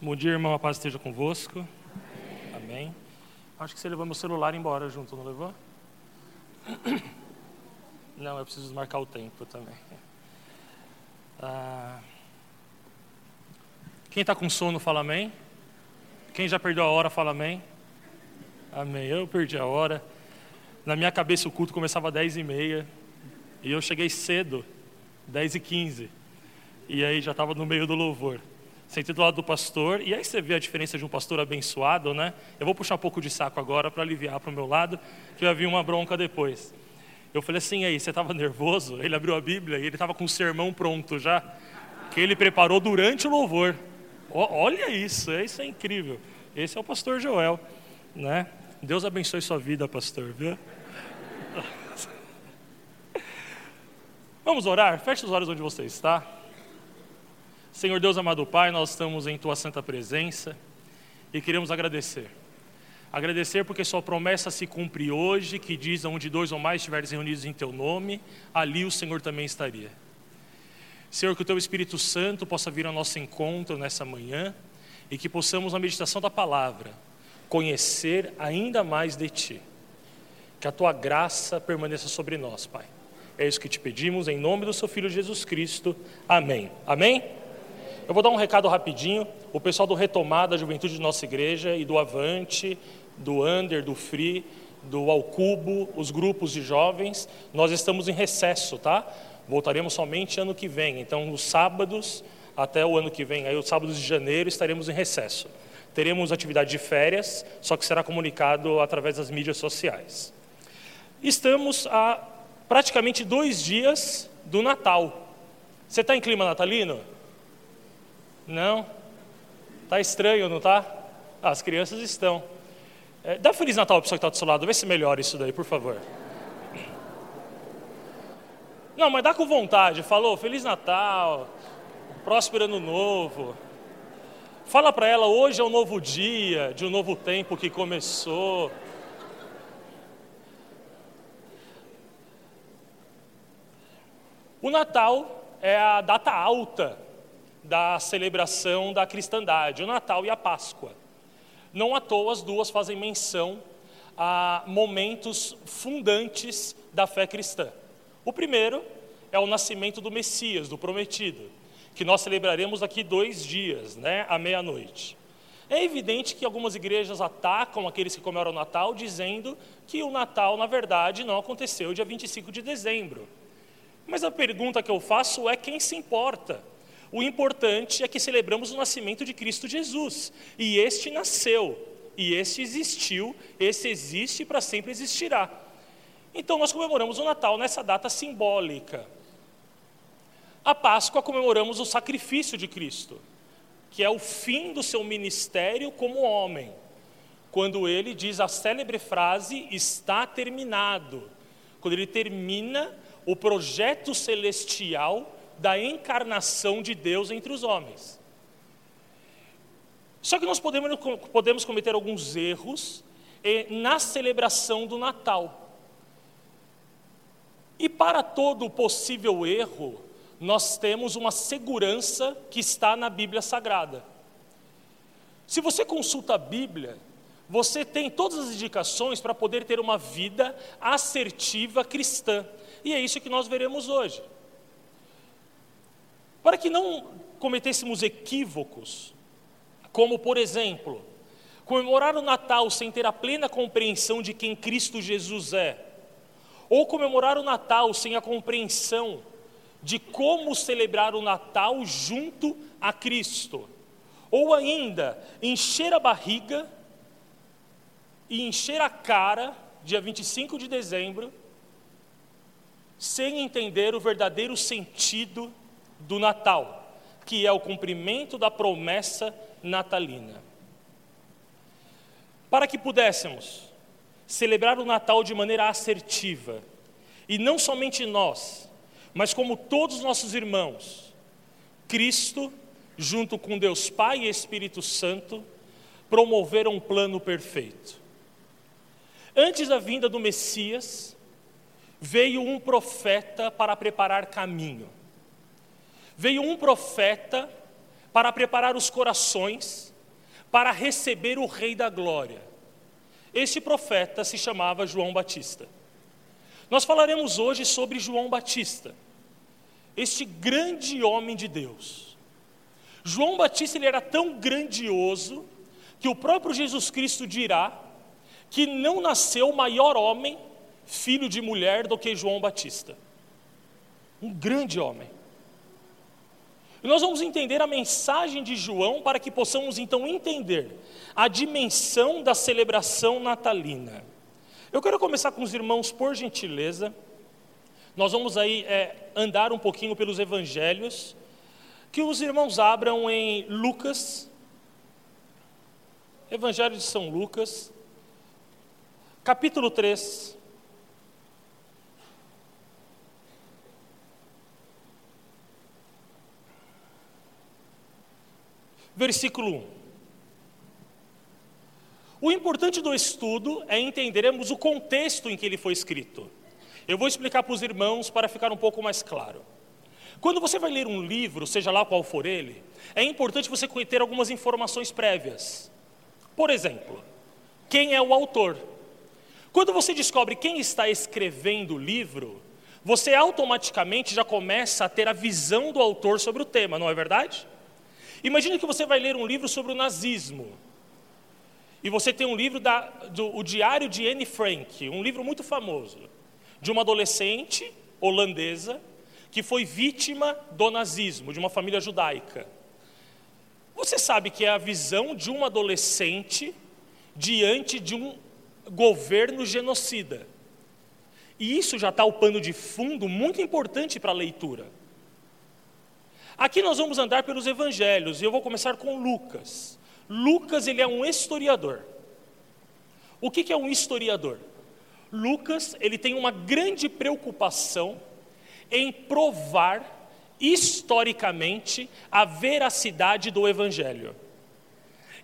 Bom dia, irmão. A paz esteja convosco. Amém. Amém. Acho que você levou meu celular embora junto, não levou? Não, eu preciso marcar o tempo também. Ah, quem está com sono, fala amém. Quem já perdeu a hora, fala amém. Amém. Eu perdi a hora. Na minha cabeça o culto começava às 10 e eu cheguei cedo, 10 e 15. E aí já estava no meio do louvor sentei do lado do pastor, e aí você vê a diferença de um pastor abençoado, né? Eu vou puxar um pouco de saco agora para aliviar para o meu lado, que vai vir uma bronca depois. Eu falei assim, aí, você estava nervoso? Ele abriu a Bíblia e ele estava com o sermão pronto já, que ele preparou durante o louvor. O, olha isso, isso é incrível. Esse é o pastor Joel, né? Deus abençoe sua vida, pastor, viu? Vamos orar? Feche os olhos onde você está. Senhor Deus amado Pai, nós estamos em Tua santa presença e queremos agradecer. Agradecer porque Sua promessa se cumpre hoje, que diz: onde dois ou mais estiveres reunidos em Teu nome, ali o Senhor também estaria. Senhor, que o Teu Espírito Santo possa vir ao nosso encontro nessa manhã e que possamos, na meditação da palavra, conhecer ainda mais de Ti. Que a Tua graça permaneça sobre nós, Pai. É isso que te pedimos, em nome do Seu Filho Jesus Cristo. Amém. Amém? Eu vou dar um recado rapidinho. O pessoal do Retomada, da Juventude de nossa igreja, e do Avante, do Under, do Free, do Alcubo, os grupos de jovens, nós estamos em recesso, tá? Voltaremos somente ano que vem. Então, os sábados até o ano que vem, aí os sábados de janeiro, estaremos em recesso. Teremos atividade de férias, só que será comunicado através das mídias sociais. Estamos a praticamente dois dias do Natal. Você está em clima natalino? Não? Tá estranho, não tá? Ah, as crianças estão. É, dá Feliz Natal para pessoa que está do seu lado, vê se melhora isso daí, por favor. Não, mas dá com vontade. Falou, Feliz Natal, próspero ano novo. Fala para ela, hoje é um novo dia, de um novo tempo que começou. O Natal é a data alta da celebração da cristandade, o Natal e a Páscoa. Não à toa as duas fazem menção a momentos fundantes da fé cristã. O primeiro é o nascimento do Messias, do prometido, que nós celebraremos daqui dois dias, né, à meia-noite. É evidente que algumas igrejas atacam aqueles que comemoram o Natal, dizendo que o Natal, na verdade, não aconteceu dia 25 de dezembro. Mas a pergunta que eu faço é: quem se importa? O importante é que celebramos o nascimento de Cristo Jesus. E este nasceu, e este existiu, este existe e para sempre existirá. Então nós comemoramos o Natal nessa data simbólica. A Páscoa comemoramos o sacrifício de Cristo, que é o fim do seu ministério como homem. Quando ele diz a célebre frase está terminado. Quando ele termina o projeto celestial da encarnação de Deus entre os homens. Só que nós podemos, podemos cometer alguns erros eh, na celebração do Natal. E para todo possível erro, nós temos uma segurança que está na Bíblia Sagrada. Se você consulta a Bíblia, você tem todas as indicações para poder ter uma vida assertiva cristã. E é isso que nós veremos hoje. Para que não cometêssemos equívocos, como por exemplo, comemorar o Natal sem ter a plena compreensão de quem Cristo Jesus é, ou comemorar o Natal sem a compreensão de como celebrar o Natal junto a Cristo, ou ainda encher a barriga e encher a cara, dia 25 de dezembro, sem entender o verdadeiro sentido do Natal, que é o cumprimento da promessa natalina. Para que pudéssemos celebrar o Natal de maneira assertiva, e não somente nós, mas como todos os nossos irmãos, Cristo, junto com Deus Pai e Espírito Santo, promoveram um plano perfeito. Antes da vinda do Messias, veio um profeta para preparar caminho veio um profeta para preparar os corações para receber o Rei da Glória. Este profeta se chamava João Batista. Nós falaremos hoje sobre João Batista, este grande homem de Deus. João Batista ele era tão grandioso que o próprio Jesus Cristo dirá que não nasceu maior homem, filho de mulher, do que João Batista. Um grande homem. E nós vamos entender a mensagem de João para que possamos então entender a dimensão da celebração natalina. Eu quero começar com os irmãos, por gentileza. Nós vamos aí é, andar um pouquinho pelos evangelhos. Que os irmãos abram em Lucas, Evangelho de São Lucas, capítulo 3. Versículo 1. O importante do estudo é entendermos o contexto em que ele foi escrito. Eu vou explicar para os irmãos para ficar um pouco mais claro. Quando você vai ler um livro, seja lá qual for ele, é importante você ter algumas informações prévias. Por exemplo, quem é o autor? Quando você descobre quem está escrevendo o livro, você automaticamente já começa a ter a visão do autor sobre o tema, não é verdade? Imagine que você vai ler um livro sobre o nazismo. E você tem um livro da, do o Diário de Anne Frank, um livro muito famoso, de uma adolescente holandesa que foi vítima do nazismo, de uma família judaica. Você sabe que é a visão de uma adolescente diante de um governo genocida. E isso já está o pano de fundo muito importante para a leitura. Aqui nós vamos andar pelos evangelhos, e eu vou começar com Lucas. Lucas ele é um historiador. O que, que é um historiador? Lucas ele tem uma grande preocupação em provar historicamente a veracidade do Evangelho.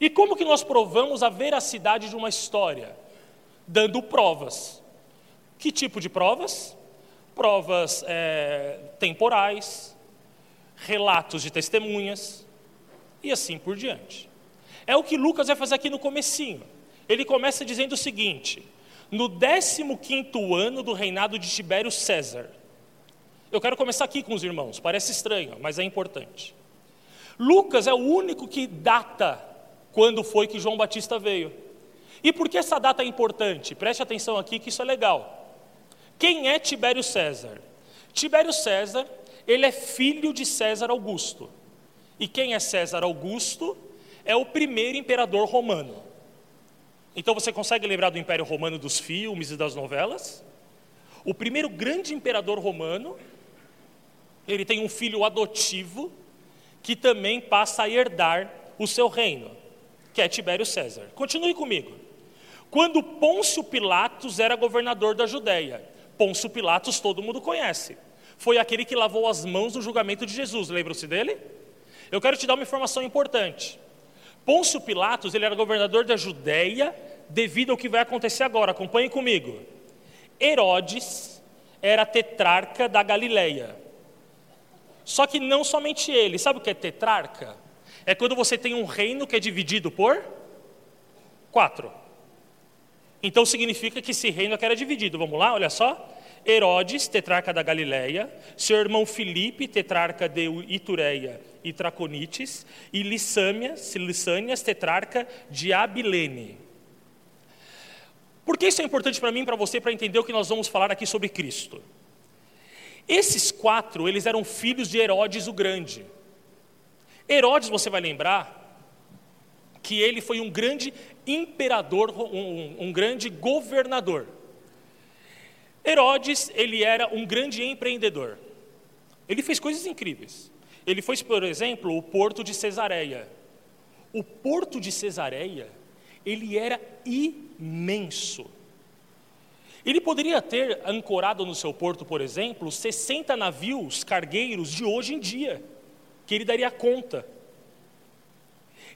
E como que nós provamos a veracidade de uma história? Dando provas. Que tipo de provas? Provas é, temporais, relatos de testemunhas e assim por diante. É o que Lucas vai fazer aqui no comecinho. Ele começa dizendo o seguinte: no 15º ano do reinado de Tibério César. Eu quero começar aqui com os irmãos, parece estranho, mas é importante. Lucas é o único que data quando foi que João Batista veio. E por que essa data é importante? Preste atenção aqui que isso é legal. Quem é Tibério César? Tibério César, ele é filho de César Augusto. E quem é César Augusto? é o primeiro imperador romano. Então você consegue lembrar do Império Romano dos filmes e das novelas? O primeiro grande imperador romano, ele tem um filho adotivo que também passa a herdar o seu reino, que é Tibério César. Continue comigo. Quando Pôncio Pilatos era governador da Judéia, Pôncio Pilatos todo mundo conhece. Foi aquele que lavou as mãos no julgamento de Jesus, lembram-se dele? Eu quero te dar uma informação importante. Pôncio Pilatos, ele era governador da Judéia, devido ao que vai acontecer agora, acompanhe comigo. Herodes era tetrarca da Galileia. Só que não somente ele, sabe o que é tetrarca? É quando você tem um reino que é dividido por quatro. Então significa que esse reino aqui era dividido. Vamos lá, olha só. Herodes, tetrarca da Galileia, seu irmão Filipe, tetrarca de Itureia e Traconites, e Lissânias, tetrarca de Abilene. Por que isso é importante para mim para você, para entender o que nós vamos falar aqui sobre Cristo? Esses quatro, eles eram filhos de Herodes o Grande. Herodes, você vai lembrar, que ele foi um grande imperador, um, um grande governador. Herodes, ele era um grande empreendedor. Ele fez coisas incríveis. Ele fez, por exemplo, o porto de Cesareia. O porto de Cesareia, ele era imenso. Ele poderia ter ancorado no seu porto, por exemplo, 60 navios cargueiros de hoje em dia, que ele daria conta.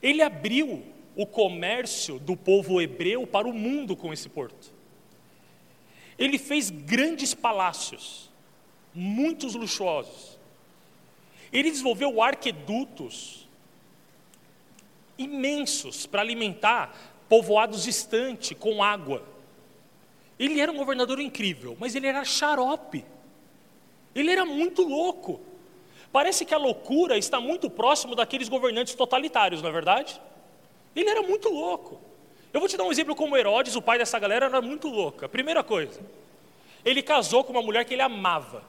Ele abriu o comércio do povo hebreu para o mundo com esse porto. Ele fez grandes palácios, muitos luxuosos. Ele desenvolveu arquedutos imensos para alimentar povoados distantes com água. Ele era um governador incrível, mas ele era xarope. Ele era muito louco. Parece que a loucura está muito próximo daqueles governantes totalitários, não é verdade? Ele era muito louco. Eu vou te dar um exemplo como Herodes, o pai dessa galera, era muito louco. primeira coisa, ele casou com uma mulher que ele amava.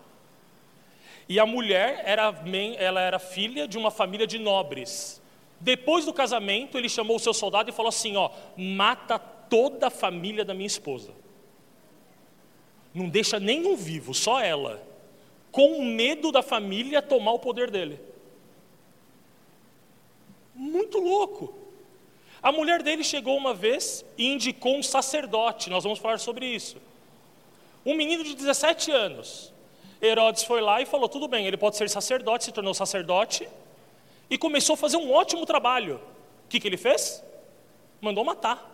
E a mulher era, ela era filha de uma família de nobres. Depois do casamento, ele chamou o seu soldado e falou assim: ó, mata toda a família da minha esposa. Não deixa nenhum vivo, só ela. Com medo da família tomar o poder dele. Muito louco. A mulher dele chegou uma vez e indicou um sacerdote, nós vamos falar sobre isso. Um menino de 17 anos. Herodes foi lá e falou: tudo bem, ele pode ser sacerdote, se tornou sacerdote, e começou a fazer um ótimo trabalho. O que, que ele fez? Mandou matar.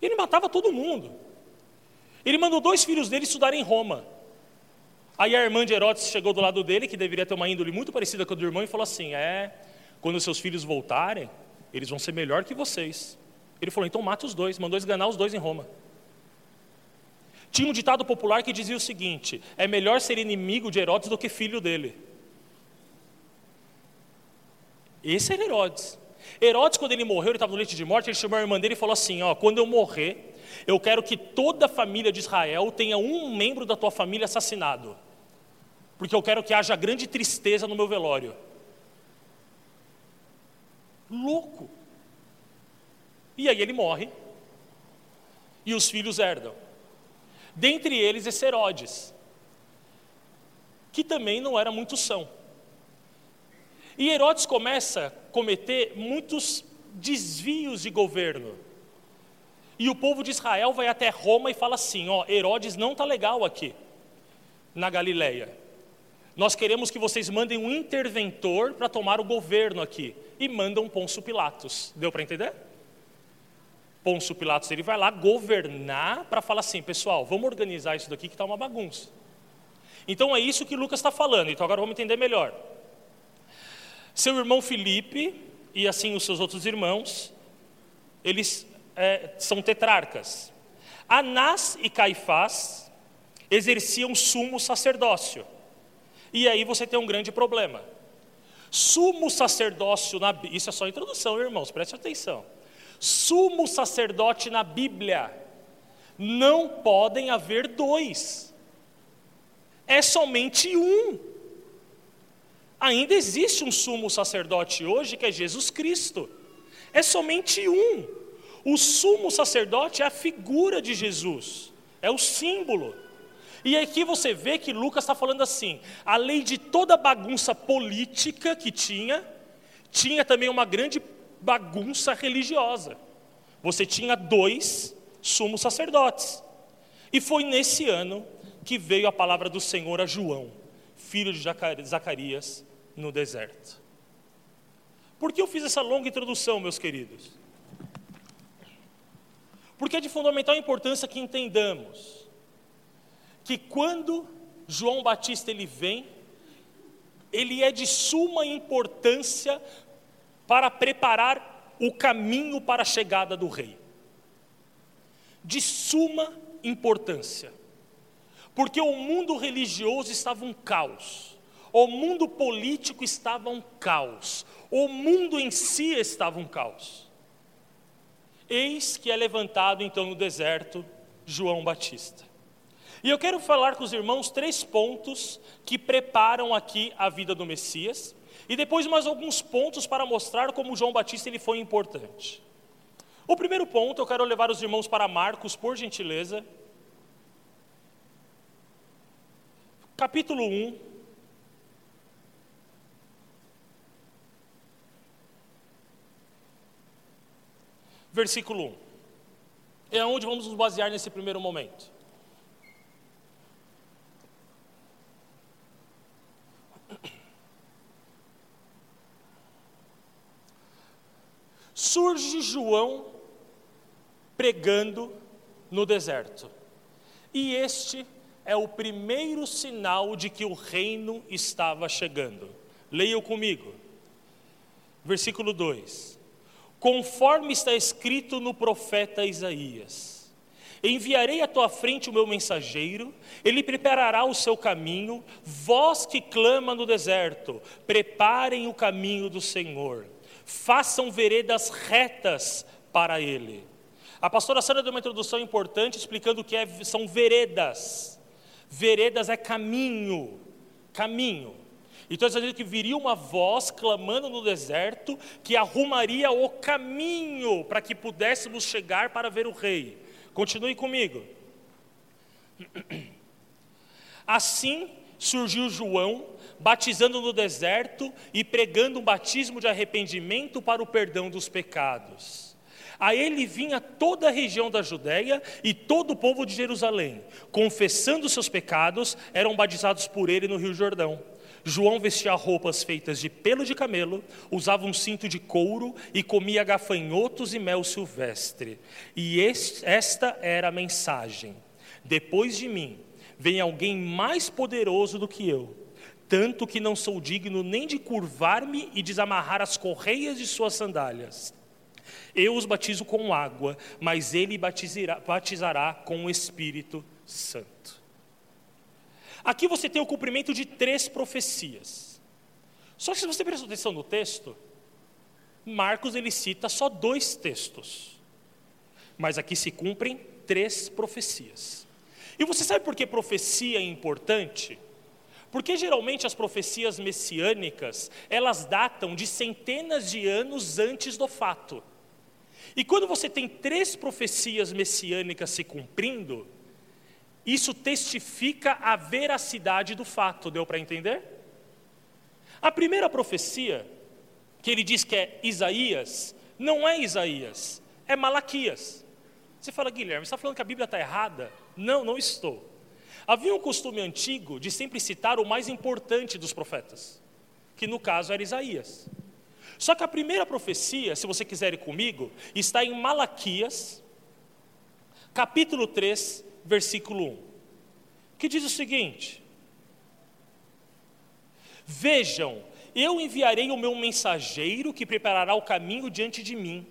Ele matava todo mundo. Ele mandou dois filhos dele estudarem em Roma. Aí a irmã de Herodes chegou do lado dele, que deveria ter uma índole muito parecida com a do irmão, e falou assim: É, quando seus filhos voltarem, eles vão ser melhor que vocês. Ele falou: Então mata os dois, mandou esganar os dois em Roma. Tinha um ditado popular que dizia o seguinte: É melhor ser inimigo de Herodes do que filho dele. Esse era Herodes. Herodes, quando ele morreu, ele estava no leite de morte, ele chamou a irmã dele e falou assim: ó, quando eu morrer, eu quero que toda a família de Israel tenha um membro da tua família assassinado, porque eu quero que haja grande tristeza no meu velório. Louco. E aí ele morre, e os filhos herdam. Dentre eles, esse Herodes, que também não era muito são. E Herodes começa a cometer muitos desvios de governo. E o povo de Israel vai até Roma e fala assim: ó, Herodes não está legal aqui, na Galileia. Nós queremos que vocês mandem um interventor para tomar o governo aqui. E mandam Pôncio Pilatos. Deu para entender? Pôncio Pilatos ele vai lá governar para falar assim, pessoal, vamos organizar isso daqui que está uma bagunça. Então é isso que Lucas está falando. Então agora vamos entender melhor. Seu irmão Filipe e assim os seus outros irmãos, eles é, são tetrarcas. Anás e Caifás exerciam sumo sacerdócio. E aí você tem um grande problema. Sumo sacerdócio na isso é só introdução, irmãos, preste atenção. Sumo sacerdote na Bíblia não podem haver dois. É somente um. Ainda existe um sumo sacerdote hoje que é Jesus Cristo. É somente um. O sumo sacerdote é a figura de Jesus, é o símbolo. E aqui você vê que Lucas está falando assim: além de toda bagunça política que tinha, tinha também uma grande bagunça religiosa. Você tinha dois sumos sacerdotes. E foi nesse ano que veio a palavra do Senhor a João, filho de Zacarias, no deserto. Por que eu fiz essa longa introdução, meus queridos? Porque é de fundamental importância que entendamos que quando João Batista ele vem, ele é de suma importância para preparar o caminho para a chegada do rei. De suma importância. Porque o mundo religioso estava um caos. O mundo político estava um caos. O mundo em si estava um caos. Eis que é levantado então no deserto João Batista. E eu quero falar com os irmãos três pontos que preparam aqui a vida do Messias e depois mais alguns pontos para mostrar como João Batista ele foi importante. O primeiro ponto, eu quero levar os irmãos para Marcos, por gentileza. Capítulo 1, versículo 1. É onde vamos nos basear nesse primeiro momento. Surge João pregando no deserto. E este é o primeiro sinal de que o reino estava chegando. Leiam comigo. versículo 2: Conforme está escrito no profeta Isaías: Enviarei à tua frente o meu mensageiro, ele preparará o seu caminho, vós que clama no deserto, preparem o caminho do Senhor, façam veredas retas para ele. A pastora Sandra deu uma introdução importante explicando o que é, são veredas. Veredas é caminho, caminho. Então está dizendo que viria uma voz clamando no deserto que arrumaria o caminho para que pudéssemos chegar para ver o rei. Continue comigo. Assim surgiu João, batizando no deserto e pregando um batismo de arrependimento para o perdão dos pecados. A ele vinha toda a região da Judéia e todo o povo de Jerusalém, confessando seus pecados, eram batizados por ele no Rio Jordão. João vestia roupas feitas de pelo de camelo, usava um cinto de couro e comia gafanhotos e mel silvestre. E esta era a mensagem: Depois de mim vem alguém mais poderoso do que eu, tanto que não sou digno nem de curvar-me e desamarrar as correias de suas sandálias. Eu os batizo com água, mas ele batizará, batizará com o Espírito Santo. Aqui você tem o cumprimento de três profecias. Só que se você prestar atenção no texto, Marcos ele cita só dois textos. Mas aqui se cumprem três profecias. E você sabe por que profecia é importante? Porque geralmente as profecias messiânicas, elas datam de centenas de anos antes do fato. E quando você tem três profecias messiânicas se cumprindo, isso testifica a veracidade do fato, deu para entender? A primeira profecia, que ele diz que é Isaías, não é Isaías, é Malaquias. Você fala, Guilherme, você está falando que a Bíblia está errada? Não, não estou. Havia um costume antigo de sempre citar o mais importante dos profetas, que no caso era Isaías. Só que a primeira profecia, se você quiser ir comigo, está em Malaquias, capítulo 3, versículo 1, que diz o seguinte: Vejam, eu enviarei o meu mensageiro que preparará o caminho diante de mim,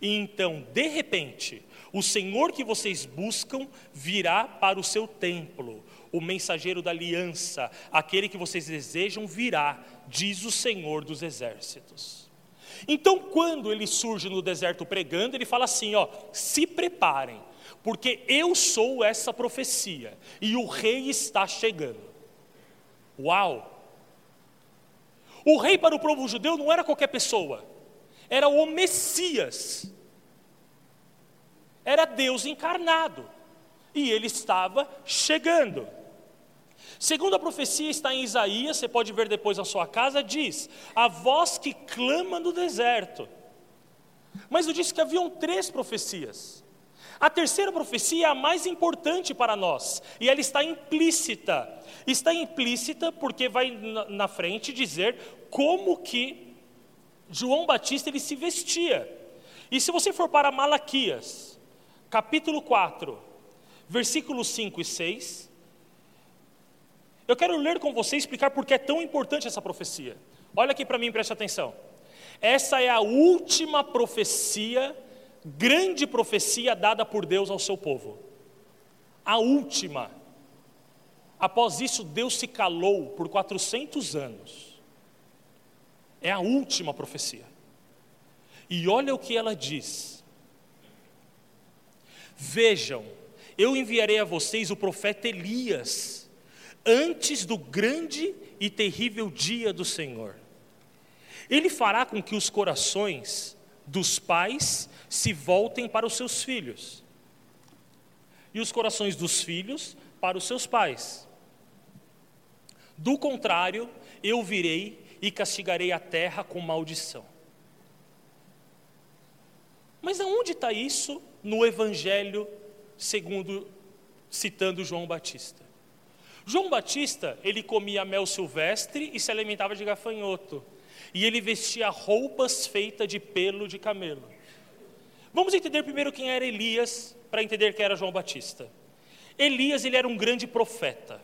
e então, de repente, o Senhor que vocês buscam virá para o seu templo, o mensageiro da aliança, aquele que vocês desejam virá, diz o Senhor dos exércitos. Então, quando ele surge no deserto pregando, ele fala assim: ó, se preparem, porque eu sou essa profecia e o rei está chegando. Uau! O rei para o povo judeu não era qualquer pessoa, era o Messias, era Deus encarnado, e ele estava chegando. Segundo a profecia está em Isaías, você pode ver depois na sua casa, diz: a voz que clama no deserto. Mas eu disse que haviam três profecias. A terceira profecia é a mais importante para nós, e ela está implícita. Está implícita porque vai na frente dizer como que João Batista ele se vestia. E se você for para Malaquias, capítulo 4, versículos 5 e 6, eu quero ler com você e explicar por que é tão importante essa profecia. Olha aqui para mim, preste atenção. Essa é a última profecia, grande profecia dada por Deus ao seu povo. A última. Após isso, Deus se calou por 400 anos. É a última profecia. E olha o que ela diz: Vejam, eu enviarei a vocês o profeta Elias antes do grande e terrível dia do Senhor. Ele fará com que os corações dos pais se voltem para os seus filhos, e os corações dos filhos para os seus pais. Do contrário, eu virei e castigarei a terra com maldição. Mas aonde está isso no Evangelho segundo citando João Batista? João Batista, ele comia mel silvestre e se alimentava de gafanhoto. E ele vestia roupas feitas de pelo de camelo. Vamos entender primeiro quem era Elias, para entender quem era João Batista. Elias, ele era um grande profeta.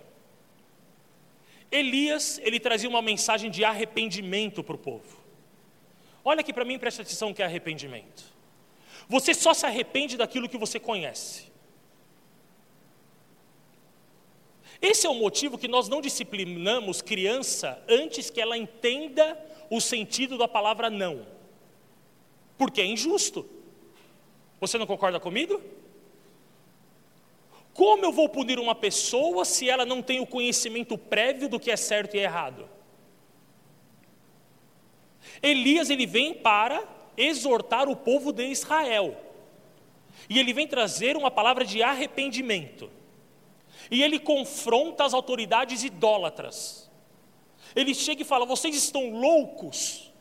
Elias, ele trazia uma mensagem de arrependimento para o povo. Olha aqui para mim preste atenção que é arrependimento. Você só se arrepende daquilo que você conhece. Esse é o motivo que nós não disciplinamos criança antes que ela entenda o sentido da palavra não. Porque é injusto. Você não concorda comigo? Como eu vou punir uma pessoa se ela não tem o conhecimento prévio do que é certo e errado? Elias ele vem para exortar o povo de Israel. E ele vem trazer uma palavra de arrependimento. E ele confronta as autoridades idólatras. Ele chega e fala: Vocês estão loucos.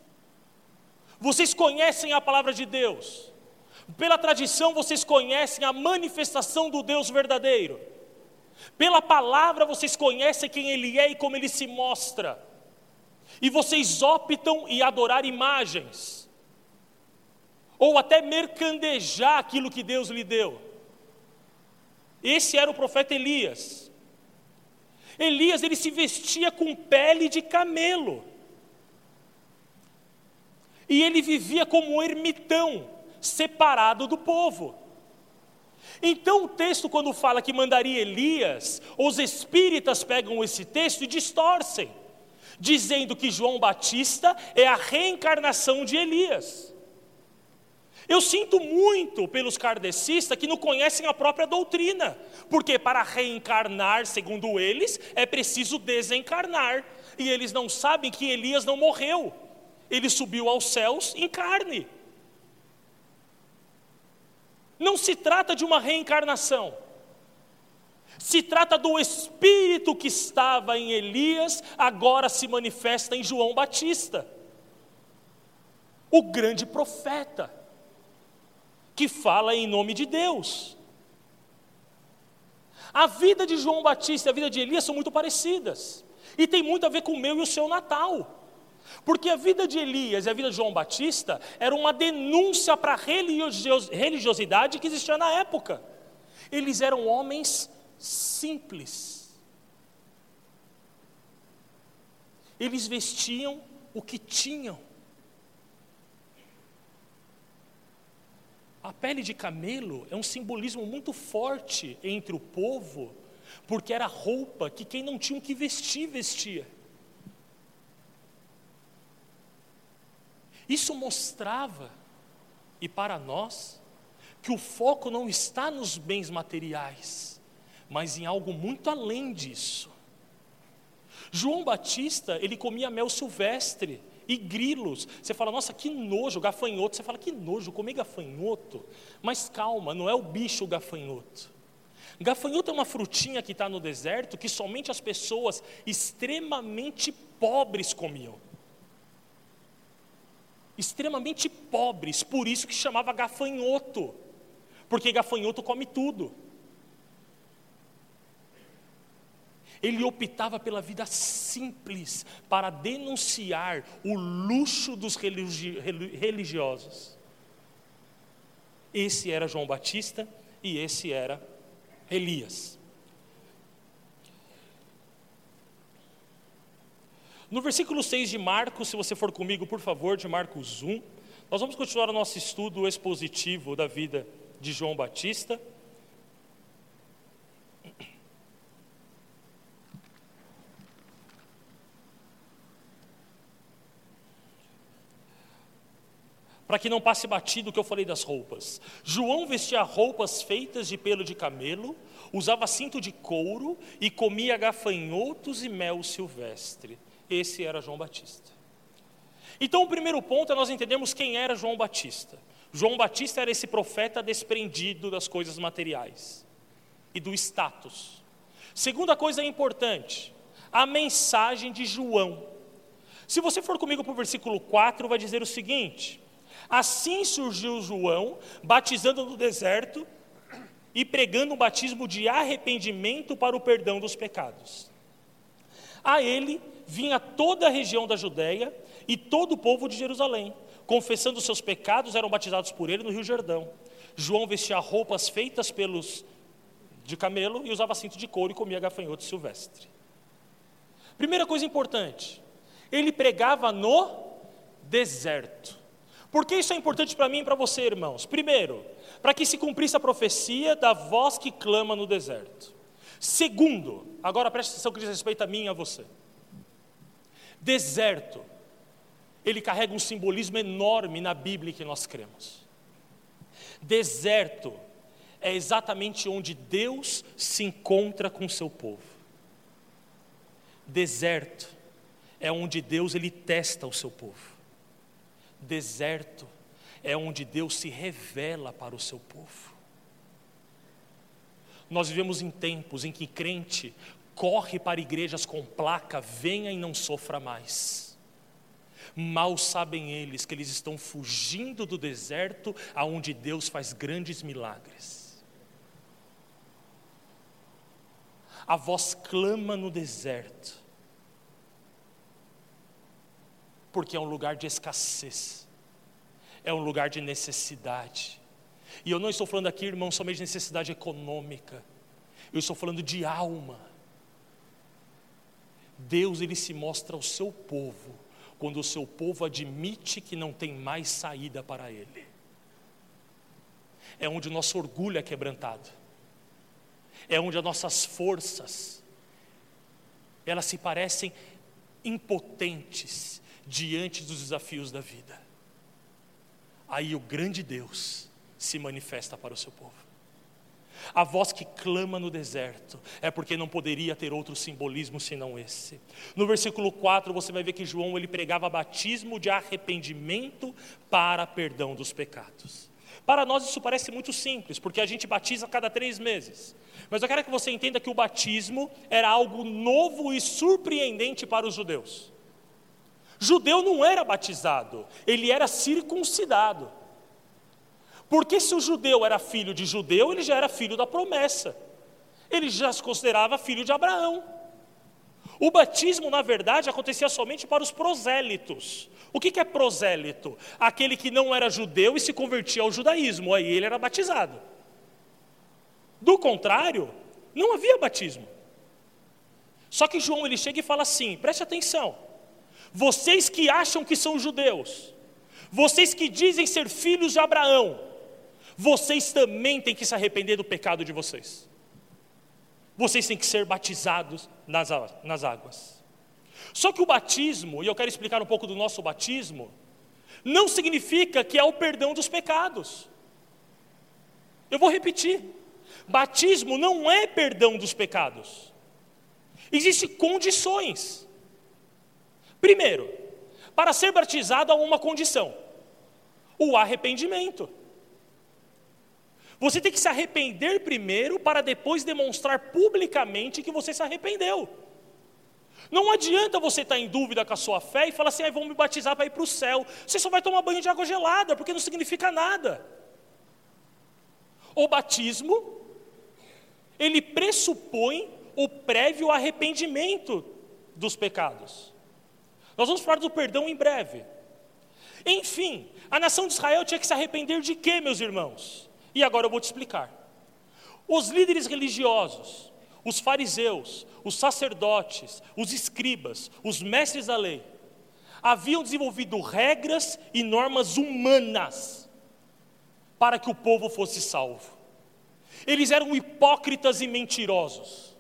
Vocês conhecem a palavra de Deus. Pela tradição, vocês conhecem a manifestação do Deus verdadeiro. Pela palavra, vocês conhecem quem Ele é e como Ele se mostra. E vocês optam em adorar imagens, ou até mercandejar aquilo que Deus lhe deu. Esse era o profeta Elias. Elias ele se vestia com pele de camelo. E ele vivia como um ermitão, separado do povo. Então o texto, quando fala que mandaria Elias, os espíritas pegam esse texto e distorcem, dizendo que João Batista é a reencarnação de Elias. Eu sinto muito pelos kardecistas que não conhecem a própria doutrina, porque para reencarnar, segundo eles, é preciso desencarnar, e eles não sabem que Elias não morreu, ele subiu aos céus em carne. Não se trata de uma reencarnação, se trata do espírito que estava em Elias, agora se manifesta em João Batista, o grande profeta que fala em nome de Deus. A vida de João Batista e a vida de Elias são muito parecidas. E tem muito a ver com o meu e o seu Natal. Porque a vida de Elias e a vida de João Batista era uma denúncia para a religiosidade que existia na época. Eles eram homens simples. Eles vestiam o que tinham. A pele de camelo é um simbolismo muito forte entre o povo, porque era roupa que quem não tinha o que vestir, vestia. Isso mostrava, e para nós, que o foco não está nos bens materiais, mas em algo muito além disso. João Batista, ele comia mel silvestre, e grilos. Você fala, nossa, que nojo, gafanhoto. Você fala, que nojo, comer gafanhoto. Mas calma, não é o bicho o gafanhoto. Gafanhoto é uma frutinha que está no deserto que somente as pessoas extremamente pobres comiam. Extremamente pobres, por isso que chamava gafanhoto. Porque gafanhoto come tudo. Ele optava pela vida simples para denunciar o luxo dos religi religiosos. Esse era João Batista e esse era Elias. No versículo 6 de Marcos, se você for comigo, por favor, de Marcos 1, nós vamos continuar o nosso estudo expositivo da vida de João Batista. Para que não passe batido o que eu falei das roupas. João vestia roupas feitas de pelo de camelo, usava cinto de couro e comia gafanhotos e mel silvestre. Esse era João Batista. Então, o primeiro ponto é nós entendemos quem era João Batista. João Batista era esse profeta desprendido das coisas materiais e do status. Segunda coisa importante, a mensagem de João. Se você for comigo para o versículo 4, vai dizer o seguinte: Assim surgiu João, batizando no deserto e pregando um batismo de arrependimento para o perdão dos pecados. A ele vinha toda a região da Judéia e todo o povo de Jerusalém, confessando seus pecados, eram batizados por ele no Rio Jordão. João vestia roupas feitas pelos de camelo e usava cinto de couro e comia gafanhoto silvestre. Primeira coisa importante, ele pregava no deserto. Por que isso é importante para mim e para você, irmãos? Primeiro, para que se cumprisse a profecia da voz que clama no deserto. Segundo, agora preste atenção que diz respeito a mim e a você. Deserto, ele carrega um simbolismo enorme na Bíblia que nós cremos. Deserto é exatamente onde Deus se encontra com o seu povo. Deserto é onde Deus ele testa o seu povo. Deserto é onde Deus se revela para o seu povo. Nós vivemos em tempos em que crente corre para igrejas com placa, venha e não sofra mais. Mal sabem eles que eles estão fugindo do deserto aonde Deus faz grandes milagres. A voz clama no deserto, porque é um lugar de escassez, é um lugar de necessidade. E eu não estou falando aqui, irmão, somente de necessidade econômica, eu estou falando de alma. Deus ele se mostra ao seu povo quando o seu povo admite que não tem mais saída para ele. É onde o nosso orgulho é quebrantado. É onde as nossas forças elas se parecem impotentes diante dos desafios da vida. Aí o grande Deus se manifesta para o seu povo. A voz que clama no deserto é porque não poderia ter outro simbolismo senão esse. No versículo 4 você vai ver que João ele pregava batismo de arrependimento para perdão dos pecados. Para nós isso parece muito simples, porque a gente batiza cada três meses. Mas eu quero que você entenda que o batismo era algo novo e surpreendente para os judeus. Judeu não era batizado, ele era circuncidado. Porque se o judeu era filho de judeu, ele já era filho da promessa. Ele já se considerava filho de Abraão. O batismo, na verdade, acontecia somente para os prosélitos. O que é prosélito? Aquele que não era judeu e se convertia ao judaísmo, aí ele era batizado. Do contrário, não havia batismo. Só que João ele chega e fala assim: preste atenção, vocês que acham que são judeus, vocês que dizem ser filhos de Abraão, vocês também têm que se arrepender do pecado de vocês. Vocês têm que ser batizados nas, nas águas. Só que o batismo, e eu quero explicar um pouco do nosso batismo, não significa que é o perdão dos pecados. Eu vou repetir: batismo não é perdão dos pecados. Existem condições. Primeiro, para ser batizado há uma condição: o arrependimento. Você tem que se arrepender primeiro para depois demonstrar publicamente que você se arrependeu. Não adianta você estar em dúvida com a sua fé e falar assim, ah, me batizar para ir para o céu. Você só vai tomar banho de água gelada, porque não significa nada. O batismo, ele pressupõe o prévio arrependimento dos pecados. Nós vamos falar do perdão em breve. Enfim, a nação de Israel tinha que se arrepender de quê, meus irmãos? E agora eu vou te explicar. Os líderes religiosos, os fariseus, os sacerdotes, os escribas, os mestres da lei, haviam desenvolvido regras e normas humanas para que o povo fosse salvo. Eles eram hipócritas e mentirosos.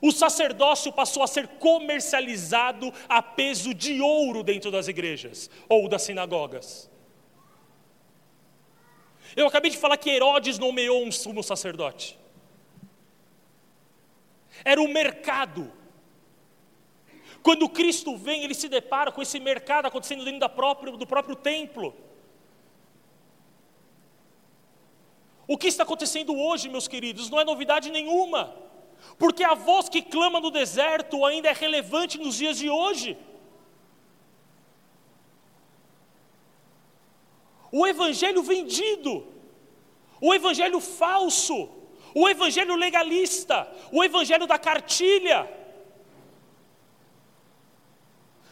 O sacerdócio passou a ser comercializado a peso de ouro dentro das igrejas ou das sinagogas. Eu acabei de falar que Herodes nomeou um sumo sacerdote. Era o mercado. Quando Cristo vem, ele se depara com esse mercado acontecendo dentro própria, do próprio templo. O que está acontecendo hoje, meus queridos, não é novidade nenhuma, porque a voz que clama no deserto ainda é relevante nos dias de hoje. o evangelho vendido, o evangelho falso, o evangelho legalista, o evangelho da cartilha.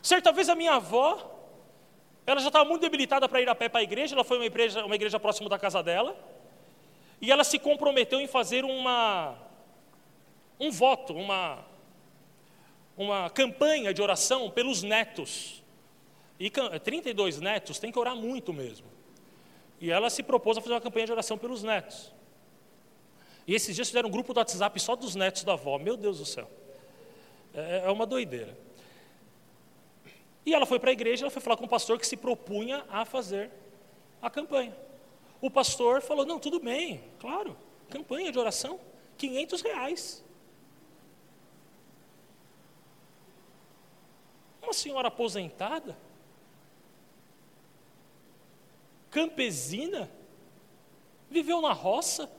Certa vez a minha avó, ela já estava muito debilitada para ir a pé para a igreja, ela foi uma igreja, uma igreja próxima da casa dela, e ela se comprometeu em fazer uma, um voto, uma, uma campanha de oração pelos netos E 32 netos tem que orar muito mesmo. E ela se propôs a fazer uma campanha de oração pelos netos. E esses dias fizeram um grupo do WhatsApp só dos netos da avó. Meu Deus do céu. É, é uma doideira. E ela foi para a igreja, ela foi falar com o pastor que se propunha a fazer a campanha. O pastor falou: Não, tudo bem, claro, campanha de oração, 500 reais. Uma senhora aposentada, campesina, viveu na roça,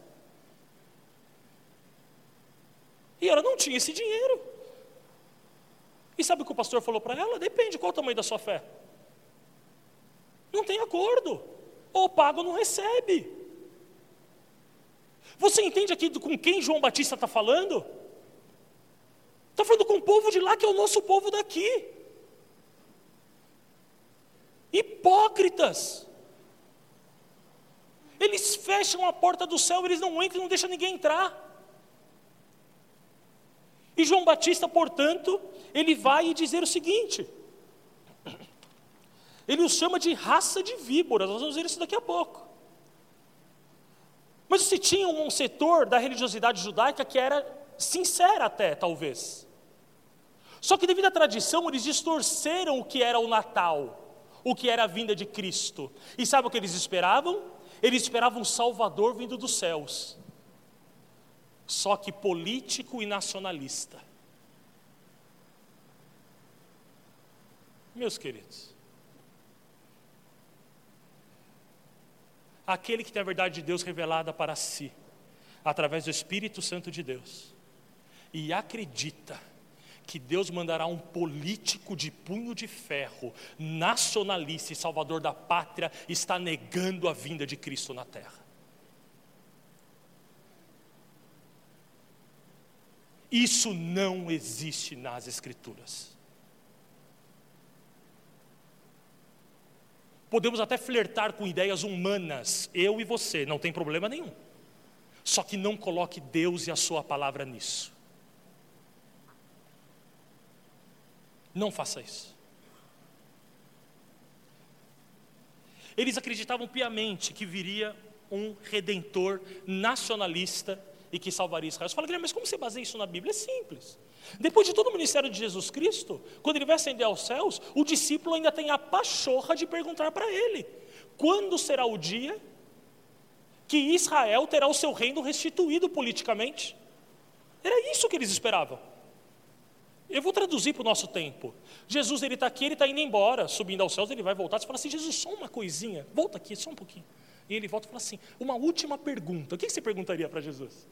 e ela não tinha esse dinheiro. E sabe o que o pastor falou para ela? Depende qual o tamanho da sua fé. Não tem acordo. Ou paga ou não recebe. Você entende aqui com quem João Batista está falando? Está falando com o povo de lá, que é o nosso povo daqui. Hipócritas. Eles fecham a porta do céu, eles não entram não deixam ninguém entrar. E João Batista, portanto, ele vai dizer o seguinte: ele os chama de raça de víboras, nós vamos ver isso daqui a pouco. Mas você tinha um setor da religiosidade judaica que era sincera até, talvez. Só que devido à tradição, eles distorceram o que era o Natal, o que era a vinda de Cristo. E sabe o que eles esperavam? Eles esperavam um Salvador vindo dos céus só que político e nacionalista. Meus queridos, aquele que tem a verdade de Deus revelada para si, através do Espírito Santo de Deus, e acredita que Deus mandará um político de punho de ferro, nacionalista e salvador da pátria, está negando a vinda de Cristo na terra. Isso não existe nas Escrituras. Podemos até flertar com ideias humanas, eu e você, não tem problema nenhum. Só que não coloque Deus e a Sua palavra nisso. Não faça isso. Eles acreditavam piamente que viria um redentor nacionalista e que salvaria Israel. Você fala, mas como você baseia isso na Bíblia? É simples. Depois de todo o ministério de Jesus Cristo, quando ele vai ascender aos céus, o discípulo ainda tem a pachorra de perguntar para ele: quando será o dia que Israel terá o seu reino restituído politicamente? Era isso que eles esperavam. Eu vou traduzir para o nosso tempo. Jesus ele está aqui, ele está indo embora, subindo aos céus, ele vai voltar. Você fala assim, Jesus, só uma coisinha, volta aqui, só um pouquinho. E ele volta e fala assim: uma última pergunta. O que você perguntaria para Jesus?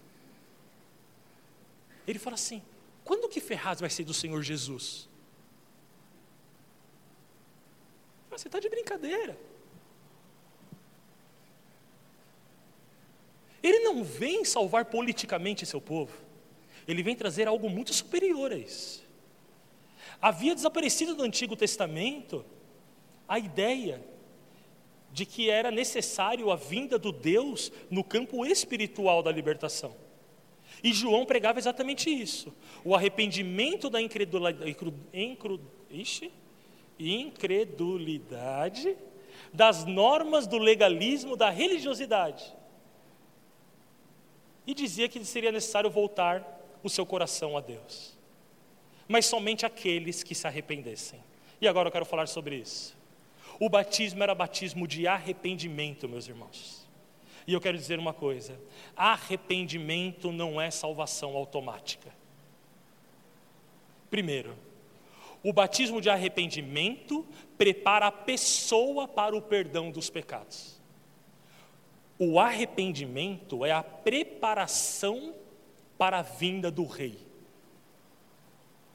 Ele fala assim: quando que Ferraz vai ser do Senhor Jesus? Você está de brincadeira. Ele não vem salvar politicamente seu povo, ele vem trazer algo muito superior a isso. Havia desaparecido do Antigo Testamento a ideia de que era necessário a vinda do Deus no campo espiritual da libertação. E João pregava exatamente isso: o arrependimento da incredulidade, das normas do legalismo, da religiosidade. E dizia que seria necessário voltar o seu coração a Deus. Mas somente aqueles que se arrependessem. E agora eu quero falar sobre isso. O batismo era batismo de arrependimento, meus irmãos. E eu quero dizer uma coisa: arrependimento não é salvação automática. Primeiro, o batismo de arrependimento prepara a pessoa para o perdão dos pecados. O arrependimento é a preparação para a vinda do Rei.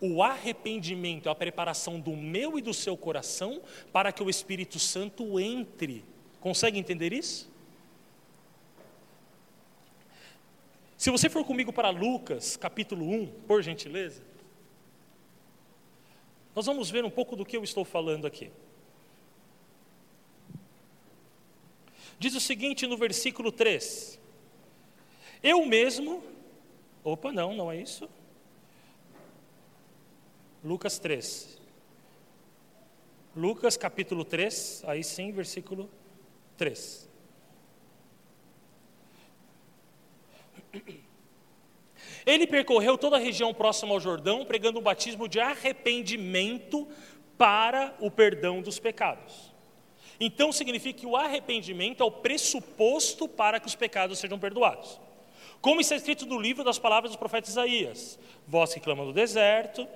O arrependimento é a preparação do meu e do seu coração para que o Espírito Santo entre. Consegue entender isso? Se você for comigo para Lucas, capítulo 1, por gentileza, nós vamos ver um pouco do que eu estou falando aqui. Diz o seguinte no versículo 3: Eu mesmo, opa, não, não é isso. Lucas 3. Lucas capítulo 3, aí sim, versículo 3. Ele percorreu toda a região próxima ao Jordão, pregando um batismo de arrependimento para o perdão dos pecados. Então significa que o arrependimento é o pressuposto para que os pecados sejam perdoados. Como está escrito no livro das palavras do profeta Isaías: Vós que clama no deserto,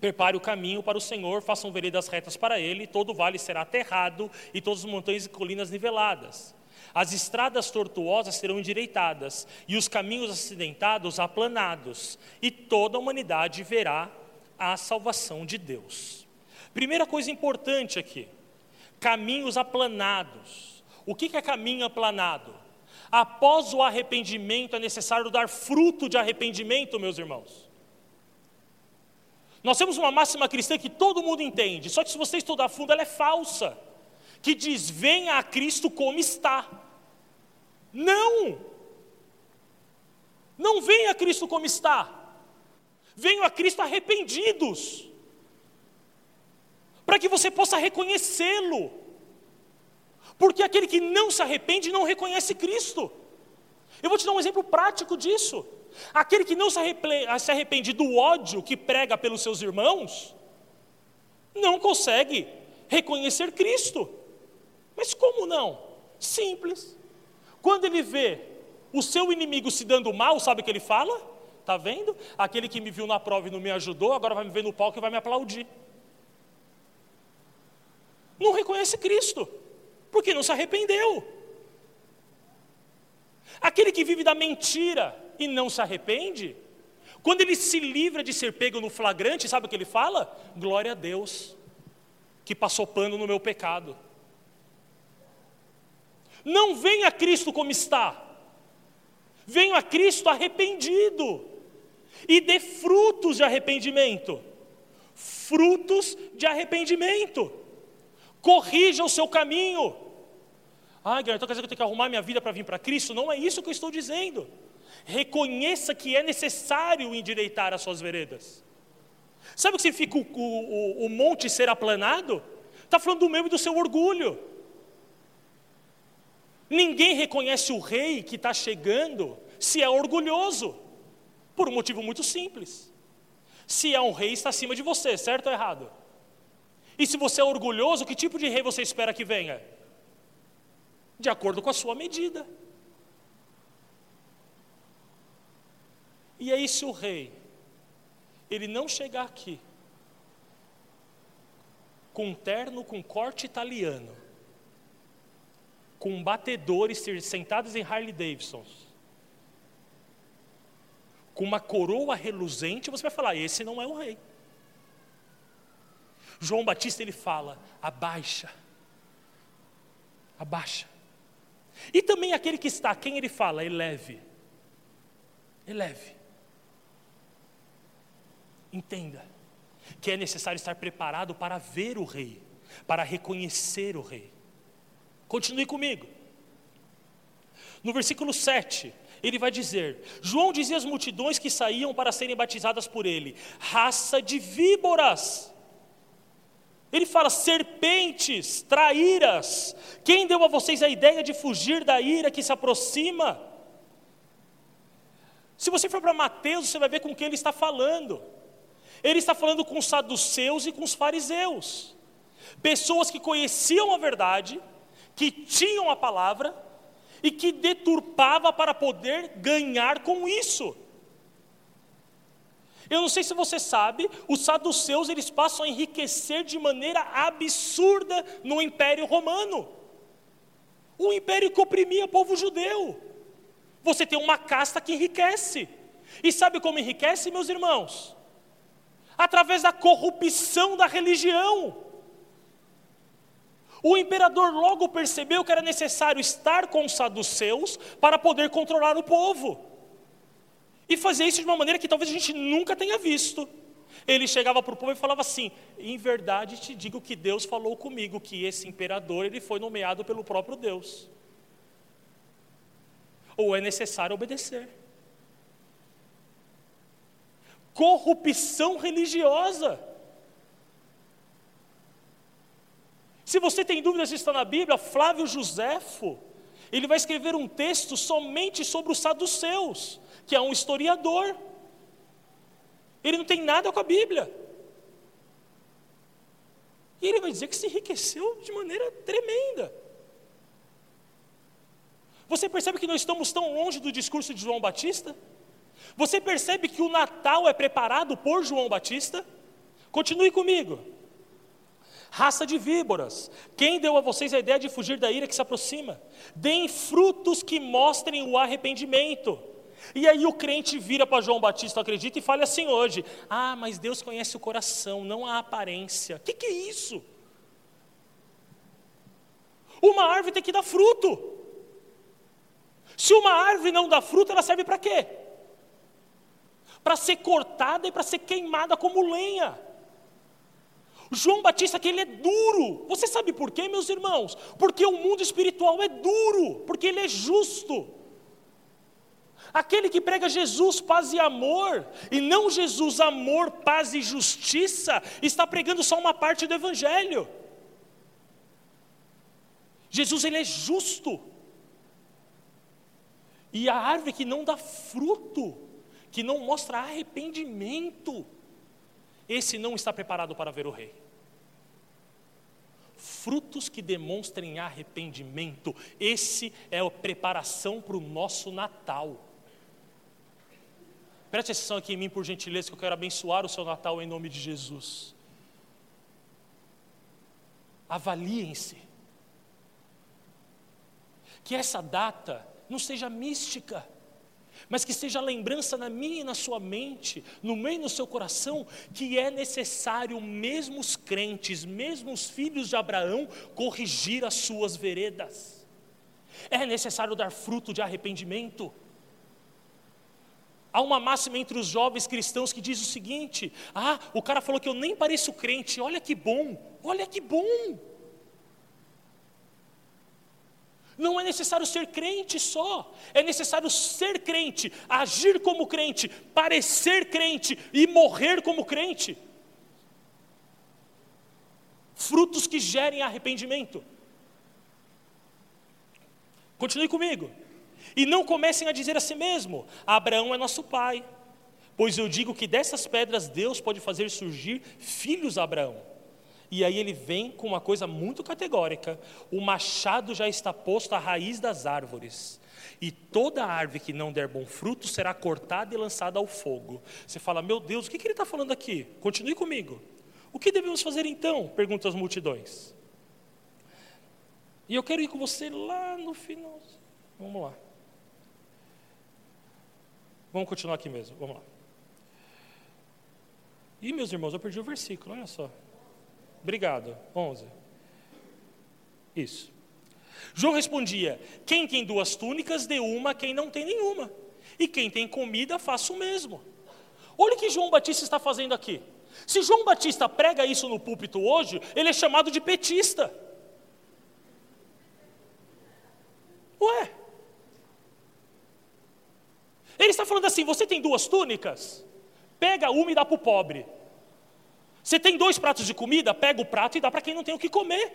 prepare o caminho para o Senhor, façam veredas retas para ele, todo vale será aterrado e todas as montanhas e colinas niveladas. As estradas tortuosas serão endireitadas e os caminhos acidentados aplanados, e toda a humanidade verá a salvação de Deus. Primeira coisa importante aqui: caminhos aplanados. O que é caminho aplanado? Após o arrependimento é necessário dar fruto de arrependimento, meus irmãos. Nós temos uma máxima cristã que todo mundo entende, só que se você estudar a fundo, ela é falsa. Que diz: venha a Cristo como está. Não! Não venha a Cristo como está. Venham a Cristo arrependidos. Para que você possa reconhecê-lo. Porque aquele que não se arrepende não reconhece Cristo. Eu vou te dar um exemplo prático disso. Aquele que não se arrepende do ódio que prega pelos seus irmãos, não consegue reconhecer Cristo. Mas como não? Simples. Quando ele vê o seu inimigo se dando mal, sabe o que ele fala? Está vendo? Aquele que me viu na prova e não me ajudou, agora vai me ver no palco e vai me aplaudir. Não reconhece Cristo, porque não se arrependeu. Aquele que vive da mentira e não se arrepende, quando ele se livra de ser pego no flagrante, sabe o que ele fala? Glória a Deus, que passou pano no meu pecado. Não venha a Cristo como está. Venha a Cristo arrependido. E dê frutos de arrependimento. Frutos de arrependimento. Corrija o seu caminho. Ah, Guilherme, então quer dizer que eu tenho que arrumar minha vida para vir para Cristo? Não é isso que eu estou dizendo. Reconheça que é necessário endireitar as suas veredas. Sabe o que significa o, o, o monte ser aplanado? Está falando do meu e do seu orgulho. Ninguém reconhece o rei que está chegando se é orgulhoso, por um motivo muito simples. Se é um rei, está acima de você, certo ou errado? E se você é orgulhoso, que tipo de rei você espera que venha? De acordo com a sua medida. E aí, se o rei, ele não chegar aqui, com um terno com corte italiano, com batedores sentados em Harley Davidsons, com uma coroa reluzente, você vai falar: esse não é o rei. João Batista ele fala: abaixa, abaixa. E também aquele que está, quem ele fala? Eleve, eleve. Entenda que é necessário estar preparado para ver o rei, para reconhecer o rei. Continue comigo. No versículo 7, ele vai dizer: João dizia às multidões que saíam para serem batizadas por ele, raça de víboras. Ele fala: serpentes, traíras. Quem deu a vocês a ideia de fugir da ira que se aproxima? Se você for para Mateus, você vai ver com quem ele está falando. Ele está falando com os saduceus e com os fariseus, pessoas que conheciam a verdade, que tinham a palavra e que deturpava para poder ganhar com isso. Eu não sei se você sabe, os saduceus eles passam a enriquecer de maneira absurda no Império Romano. O império que oprimia o povo judeu. Você tem uma casta que enriquece. E sabe como enriquece, meus irmãos? Através da corrupção da religião. O imperador logo percebeu que era necessário estar com os saduceus para poder controlar o povo. E fazer isso de uma maneira que talvez a gente nunca tenha visto. Ele chegava para o povo e falava assim: "Em verdade te digo que Deus falou comigo que esse imperador ele foi nomeado pelo próprio Deus. Ou é necessário obedecer. Corrupção religiosa. Se você tem dúvidas se está na Bíblia, Flávio Josefo, ele vai escrever um texto somente sobre os saduceus, que é um historiador. Ele não tem nada com a Bíblia. E ele vai dizer que se enriqueceu de maneira tremenda. Você percebe que nós estamos tão longe do discurso de João Batista? Você percebe que o Natal é preparado por João Batista? Continue comigo. Raça de víboras, quem deu a vocês a ideia de fugir da ira que se aproxima? Deem frutos que mostrem o arrependimento. E aí o crente vira para João Batista, acredita, e fala assim hoje: Ah, mas Deus conhece o coração, não a aparência. O que, que é isso? Uma árvore tem que dar fruto. Se uma árvore não dá fruto, ela serve para quê? Para ser cortada e para ser queimada como lenha. João Batista que ele é duro. Você sabe por quê, meus irmãos? Porque o mundo espiritual é duro, porque ele é justo. Aquele que prega Jesus, paz e amor, e não Jesus, amor, paz e justiça, está pregando só uma parte do evangelho. Jesus ele é justo. E a árvore que não dá fruto, que não mostra arrependimento, esse não está preparado para ver o rei. Frutos que demonstrem arrependimento, esse é a preparação para o nosso Natal. Preste atenção aqui em mim, por gentileza, que eu quero abençoar o seu Natal em nome de Jesus. Avaliem-se. Que essa data não seja mística, mas que seja lembrança na minha e na sua mente, no meio do seu coração, que é necessário, mesmo os crentes, mesmo os filhos de Abraão, corrigir as suas veredas. É necessário dar fruto de arrependimento. Há uma máxima entre os jovens cristãos que diz o seguinte: ah, o cara falou que eu nem pareço crente, olha que bom, olha que bom. Não é necessário ser crente só, é necessário ser crente, agir como crente, parecer crente e morrer como crente. Frutos que gerem arrependimento. Continue comigo. E não comecem a dizer a si mesmo: Abraão é nosso pai, pois eu digo que dessas pedras Deus pode fazer surgir filhos a Abraão. E aí ele vem com uma coisa muito categórica: o machado já está posto à raiz das árvores. E toda árvore que não der bom fruto será cortada e lançada ao fogo. Você fala, meu Deus, o que, ele está falando aqui? Continue comigo. O que devemos fazer então? Perguntam as multidões. E eu quero ir com você lá no final. Vamos lá. Vamos continuar aqui mesmo. Vamos lá. E meus irmãos, eu perdi o versículo, olha só. Obrigado. 11. Isso. João respondia: Quem tem duas túnicas, dê uma a quem não tem nenhuma. E quem tem comida, faça o mesmo. Olha o que João Batista está fazendo aqui. Se João Batista prega isso no púlpito hoje, ele é chamado de petista. Ué. Ele está falando assim: você tem duas túnicas? Pega uma e dá para o pobre. Você tem dois pratos de comida, pega o prato e dá para quem não tem o que comer.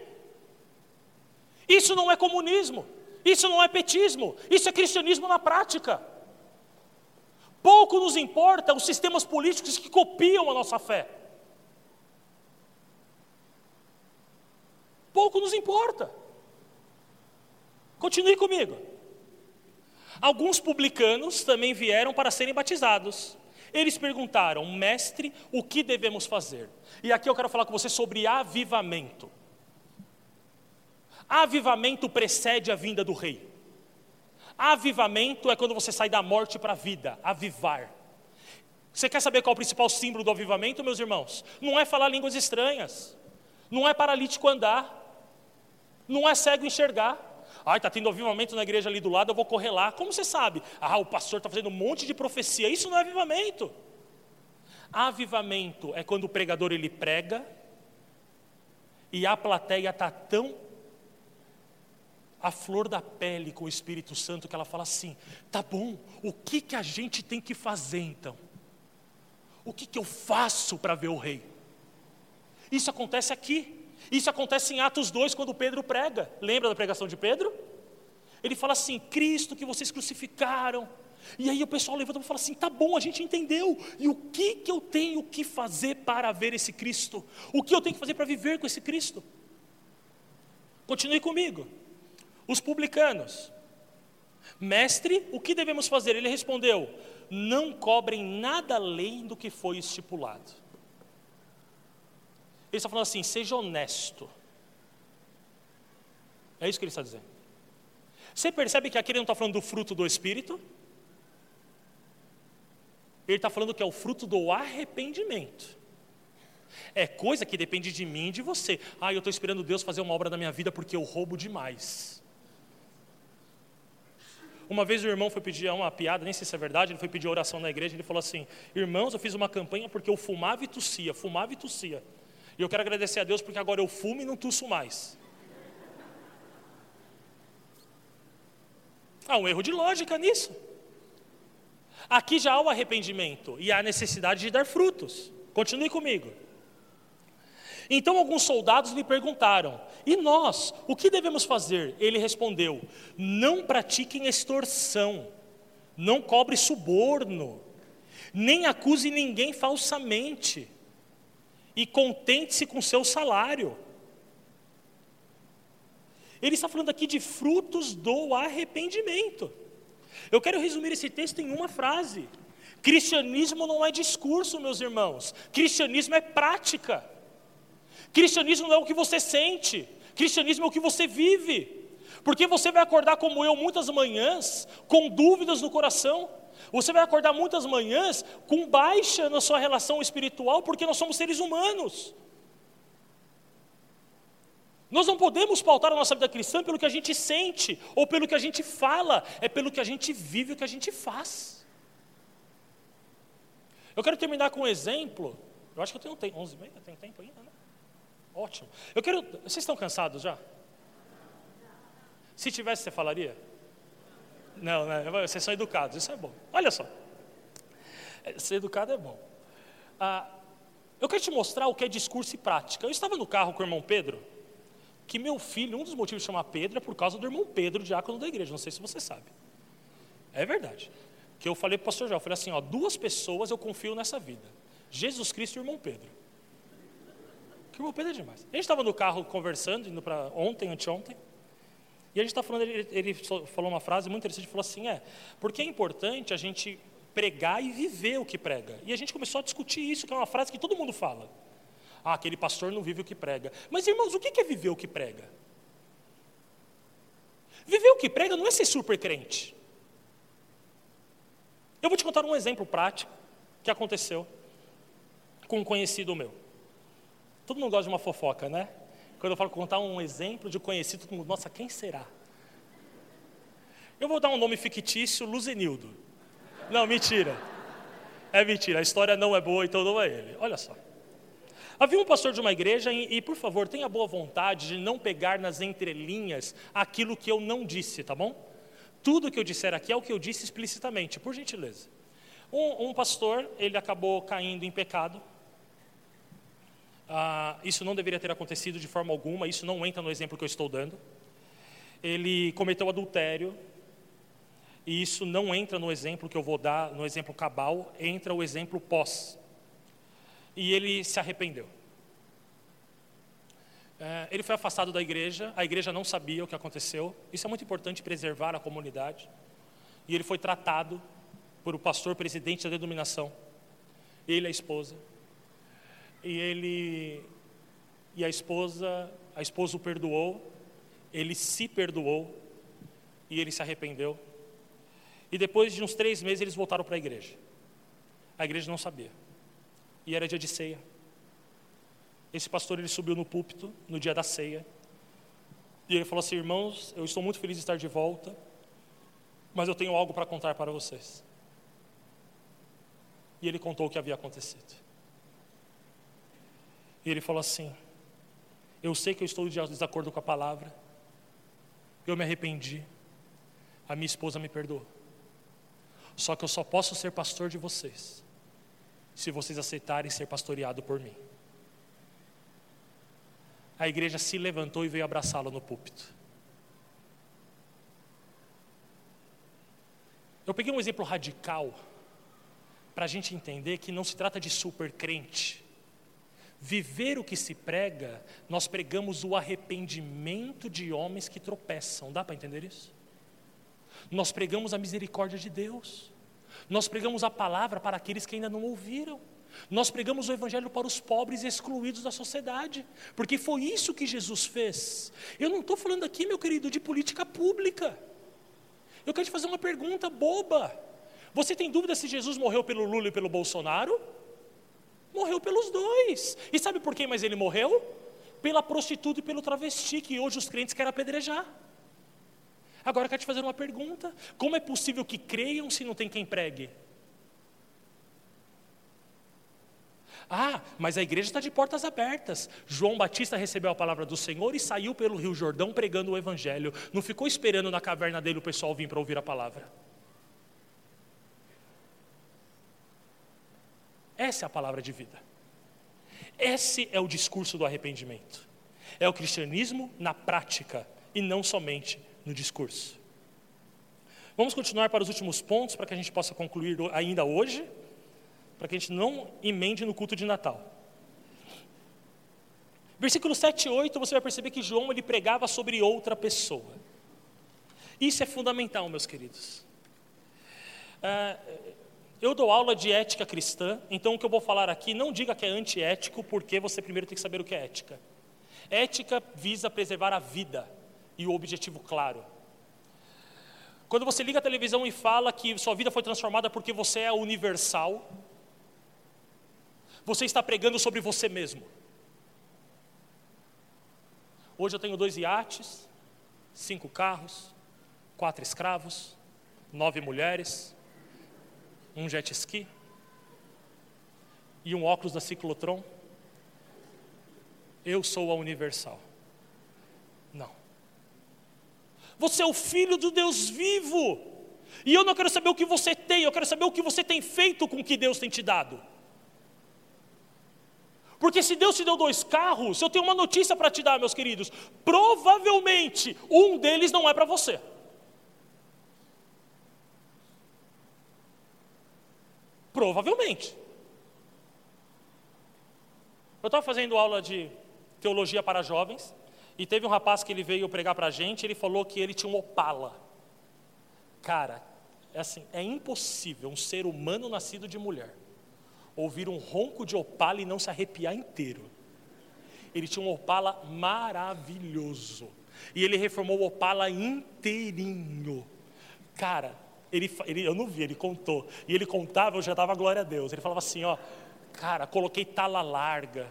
Isso não é comunismo, isso não é petismo, isso é cristianismo na prática. Pouco nos importa os sistemas políticos que copiam a nossa fé. Pouco nos importa. Continue comigo. Alguns publicanos também vieram para serem batizados. Eles perguntaram, mestre, o que devemos fazer? E aqui eu quero falar com você sobre avivamento. Avivamento precede a vinda do rei. Avivamento é quando você sai da morte para a vida, avivar. Você quer saber qual é o principal símbolo do avivamento, meus irmãos? Não é falar línguas estranhas, não é paralítico andar, não é cego enxergar. Ai, está tendo avivamento na igreja ali do lado, eu vou correr lá. Como você sabe? Ah, o pastor está fazendo um monte de profecia. Isso não é avivamento. Avivamento é quando o pregador ele prega e a plateia está tão a flor da pele com o Espírito Santo que ela fala assim: tá bom, o que, que a gente tem que fazer então? O que, que eu faço para ver o rei? Isso acontece aqui. Isso acontece em Atos 2, quando Pedro prega. Lembra da pregação de Pedro? Ele fala assim: Cristo que vocês crucificaram. E aí o pessoal levanta e fala assim: tá bom, a gente entendeu. E o que, que eu tenho que fazer para ver esse Cristo? O que eu tenho que fazer para viver com esse Cristo? Continue comigo. Os publicanos. Mestre, o que devemos fazer? Ele respondeu: não cobrem nada além do que foi estipulado. Ele está falando assim: seja honesto. É isso que ele está dizendo. Você percebe que aqui ele não está falando do fruto do Espírito? Ele está falando que é o fruto do arrependimento. É coisa que depende de mim e de você. Ah, eu estou esperando Deus fazer uma obra na minha vida porque eu roubo demais. Uma vez o irmão foi pedir uma piada, nem sei se é verdade, ele foi pedir oração na igreja, ele falou assim: Irmãos, eu fiz uma campanha porque eu fumava e tossia, fumava e tossia. E eu quero agradecer a Deus porque agora eu fumo e não tuço mais. Há um erro de lógica nisso. Aqui já há o arrependimento e há a necessidade de dar frutos. Continue comigo. Então alguns soldados lhe perguntaram: E nós, o que devemos fazer? Ele respondeu: Não pratiquem extorsão, não cobre suborno, nem acuse ninguém falsamente, e contente-se com seu salário. Ele está falando aqui de frutos do arrependimento. Eu quero resumir esse texto em uma frase: Cristianismo não é discurso, meus irmãos, cristianismo é prática. Cristianismo não é o que você sente, cristianismo é o que você vive. Porque você vai acordar como eu muitas manhãs com dúvidas no coração. Você vai acordar muitas manhãs com baixa na sua relação espiritual, porque nós somos seres humanos. Nós não podemos pautar a nossa vida cristã pelo que a gente sente ou pelo que a gente fala, é pelo que a gente vive, o que a gente faz. Eu quero terminar com um exemplo. Eu acho que eu tenho tempo, 11 e meia, tenho tempo ainda, né? Ótimo. Eu quero. Vocês estão cansados já? Se tivesse, você falaria? Não, né? Vocês são educados, isso é bom. Olha só. É, ser educado é bom. Ah, eu quero te mostrar o que é discurso e prática. Eu estava no carro com o irmão Pedro que meu filho, um dos motivos de chamar Pedro é por causa do irmão Pedro, diácono da igreja. Não sei se você sabe. É verdade. Que eu falei para o pastor João, eu falei assim, ó, duas pessoas eu confio nessa vida. Jesus Cristo e o irmão Pedro. Que o irmão Pedro é demais. A gente estava no carro conversando, indo para ontem, anteontem, e a gente está falando, ele, ele, falou uma frase muito interessante, falou assim, é, porque é importante a gente pregar e viver o que prega. E a gente começou a discutir isso, que é uma frase que todo mundo fala. Ah, aquele pastor não vive o que prega. Mas, irmãos, o que é viver o que prega? Viver o que prega não é ser super crente. Eu vou te contar um exemplo prático que aconteceu com um conhecido meu. Todo mundo gosta de uma fofoca, né? Quando eu falo contar um exemplo de conhecido, todo mundo, nossa, quem será? Eu vou dar um nome fictício, Luzenildo. Não, mentira. É mentira, a história não é boa, então não é ele. Olha só. Havia um pastor de uma igreja, e, por favor, tenha boa vontade de não pegar nas entrelinhas aquilo que eu não disse, tá bom? Tudo que eu disser aqui é o que eu disse explicitamente, por gentileza. Um, um pastor, ele acabou caindo em pecado. Ah, isso não deveria ter acontecido de forma alguma, isso não entra no exemplo que eu estou dando. Ele cometeu adultério, e isso não entra no exemplo que eu vou dar, no exemplo cabal, entra o exemplo pós e ele se arrependeu. É, ele foi afastado da igreja, a igreja não sabia o que aconteceu. Isso é muito importante preservar a comunidade. E ele foi tratado por o pastor presidente da denominação, ele e a esposa. E ele e a esposa, a esposa o perdoou, ele se perdoou e ele se arrependeu. E depois de uns três meses eles voltaram para a igreja. A igreja não sabia e era dia de ceia. Esse pastor ele subiu no púlpito no dia da ceia e ele falou assim: Irmãos, eu estou muito feliz de estar de volta, mas eu tenho algo para contar para vocês. E ele contou o que havia acontecido. E ele falou assim: Eu sei que eu estou de desacordo com a palavra, eu me arrependi, a minha esposa me perdoou. Só que eu só posso ser pastor de vocês se vocês aceitarem ser pastoreado por mim. a igreja se levantou e veio abraçá-lo no púlpito. Eu peguei um exemplo radical para a gente entender que não se trata de super crente. Viver o que se prega, nós pregamos o arrependimento de homens que tropeçam. Dá para entender isso? Nós pregamos a misericórdia de Deus. Nós pregamos a palavra para aqueles que ainda não ouviram. Nós pregamos o Evangelho para os pobres excluídos da sociedade, porque foi isso que Jesus fez. Eu não estou falando aqui, meu querido, de política pública. Eu quero te fazer uma pergunta boba. Você tem dúvida se Jesus morreu pelo Lula e pelo Bolsonaro? Morreu pelos dois. E sabe por quem mais ele morreu? Pela prostituta e pelo travesti, que hoje os crentes querem apedrejar. Agora eu quero te fazer uma pergunta: como é possível que creiam se não tem quem pregue? Ah, mas a igreja está de portas abertas. João Batista recebeu a palavra do Senhor e saiu pelo Rio Jordão pregando o Evangelho. Não ficou esperando na caverna dele o pessoal vir para ouvir a palavra. Essa é a palavra de vida. Esse é o discurso do arrependimento. É o cristianismo na prática e não somente no discurso. Vamos continuar para os últimos pontos para que a gente possa concluir ainda hoje para que a gente não emende no culto de Natal. Versículo 7 e 8, você vai perceber que João ele pregava sobre outra pessoa. Isso é fundamental, meus queridos. Ah, eu dou aula de ética cristã, então o que eu vou falar aqui, não diga que é antiético, porque você primeiro tem que saber o que é ética. Ética visa preservar a vida e o objetivo claro. Quando você liga a televisão e fala que sua vida foi transformada porque você é universal, você está pregando sobre você mesmo. Hoje eu tenho dois iates, cinco carros, quatro escravos, nove mulheres, um jet ski e um óculos da ciclotron. Eu sou a universal. Não. Você é o filho do Deus vivo. E eu não quero saber o que você tem, eu quero saber o que você tem feito com o que Deus tem te dado. Porque se Deus te deu dois carros, eu tenho uma notícia para te dar, meus queridos. Provavelmente um deles não é para você. Provavelmente. Eu estava fazendo aula de teologia para jovens e teve um rapaz que ele veio pregar para a gente. Ele falou que ele tinha um Opala. Cara, é assim, é impossível um ser humano nascido de mulher ouvir um ronco de opala e não se arrepiar inteiro. Ele tinha um opala maravilhoso. E ele reformou o opala inteirinho. Cara, ele, ele, eu não vi, ele contou. E ele contava, eu já dava glória a Deus. Ele falava assim: ó, cara, coloquei tala larga,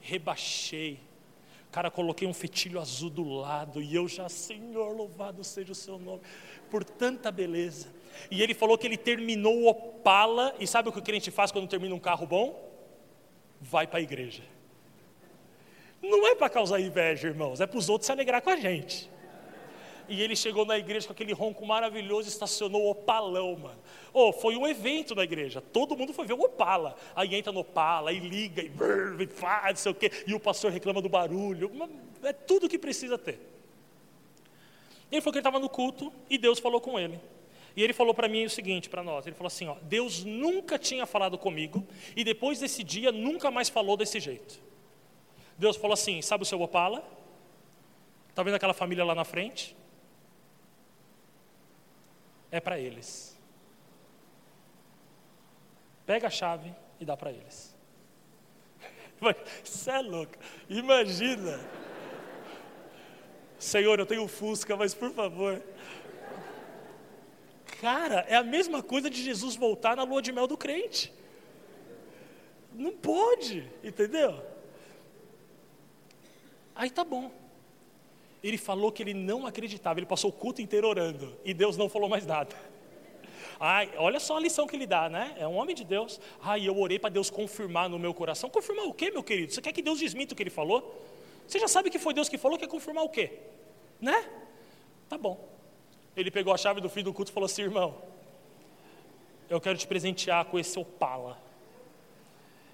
rebaixei. Cara, coloquei um fetilho azul do lado. E eu já, Senhor, louvado seja o seu nome, por tanta beleza. E ele falou que ele terminou o Opala, e sabe o que o crente faz quando termina um carro bom? Vai para a igreja. Não é para causar inveja, irmãos, é para os outros se alegrar com a gente. E ele chegou na igreja com aquele ronco maravilhoso, estacionou o Opalão, mano. Oh, foi um evento na igreja, todo mundo foi ver o Opala. Aí entra no Opala, e liga, e, brrr, e faz, não sei o quê, e o pastor reclama do barulho. É tudo que precisa ter. Ele falou que ele estava no culto e Deus falou com ele. E ele falou para mim o seguinte, para nós, ele falou assim, ó, Deus nunca tinha falado comigo e depois desse dia nunca mais falou desse jeito. Deus falou assim, sabe o seu Opala? Está vendo aquela família lá na frente? É para eles. Pega a chave e dá para eles. Você é louco. Imagina. Senhor, eu tenho Fusca, mas por favor, Cara, é a mesma coisa de Jesus voltar na lua de mel do crente. Não pode, entendeu? Aí tá bom. Ele falou que ele não acreditava, ele passou o culto inteiro orando e Deus não falou mais nada. Ai, olha só a lição que ele dá, né? É um homem de Deus. Ai, eu orei para Deus confirmar no meu coração. Confirmar o quê, meu querido? Você quer que Deus desminta o que ele falou? Você já sabe que foi Deus que falou, quer confirmar o quê? Né? Tá bom. Ele pegou a chave do fim do culto e falou assim: irmão, eu quero te presentear com esse Opala.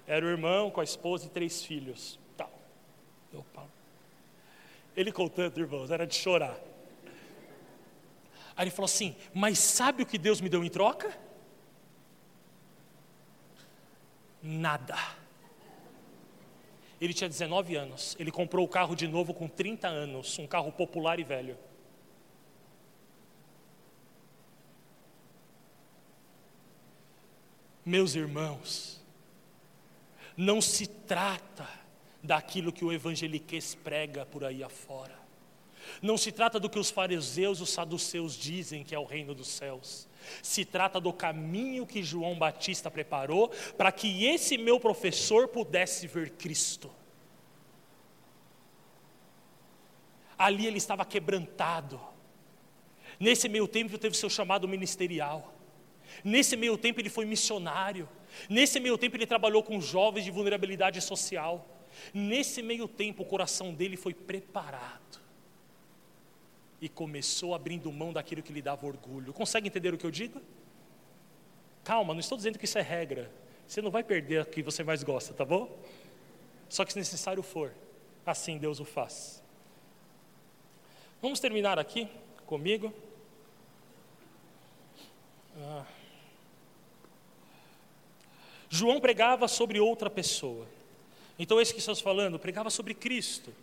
Era o irmão com a esposa e três filhos. Ele contando, irmãos, era de chorar. Aí ele falou assim: Mas sabe o que Deus me deu em troca? Nada. Ele tinha 19 anos. Ele comprou o carro de novo com 30 anos, um carro popular e velho. Meus irmãos, não se trata daquilo que o evangeliquez prega por aí afora. Não se trata do que os fariseus e os saduceus dizem que é o reino dos céus. Se trata do caminho que João Batista preparou para que esse meu professor pudesse ver Cristo. Ali ele estava quebrantado. Nesse meio tempo teve seu chamado ministerial. Nesse meio tempo ele foi missionário. Nesse meio tempo ele trabalhou com jovens de vulnerabilidade social. Nesse meio tempo o coração dele foi preparado. E começou abrindo mão daquilo que lhe dava orgulho. Consegue entender o que eu digo? Calma, não estou dizendo que isso é regra. Você não vai perder o que você mais gosta, tá bom? Só que se necessário for, assim Deus o faz. Vamos terminar aqui comigo. Ah. João pregava sobre outra pessoa. Então, esse que estamos falando, pregava sobre Cristo,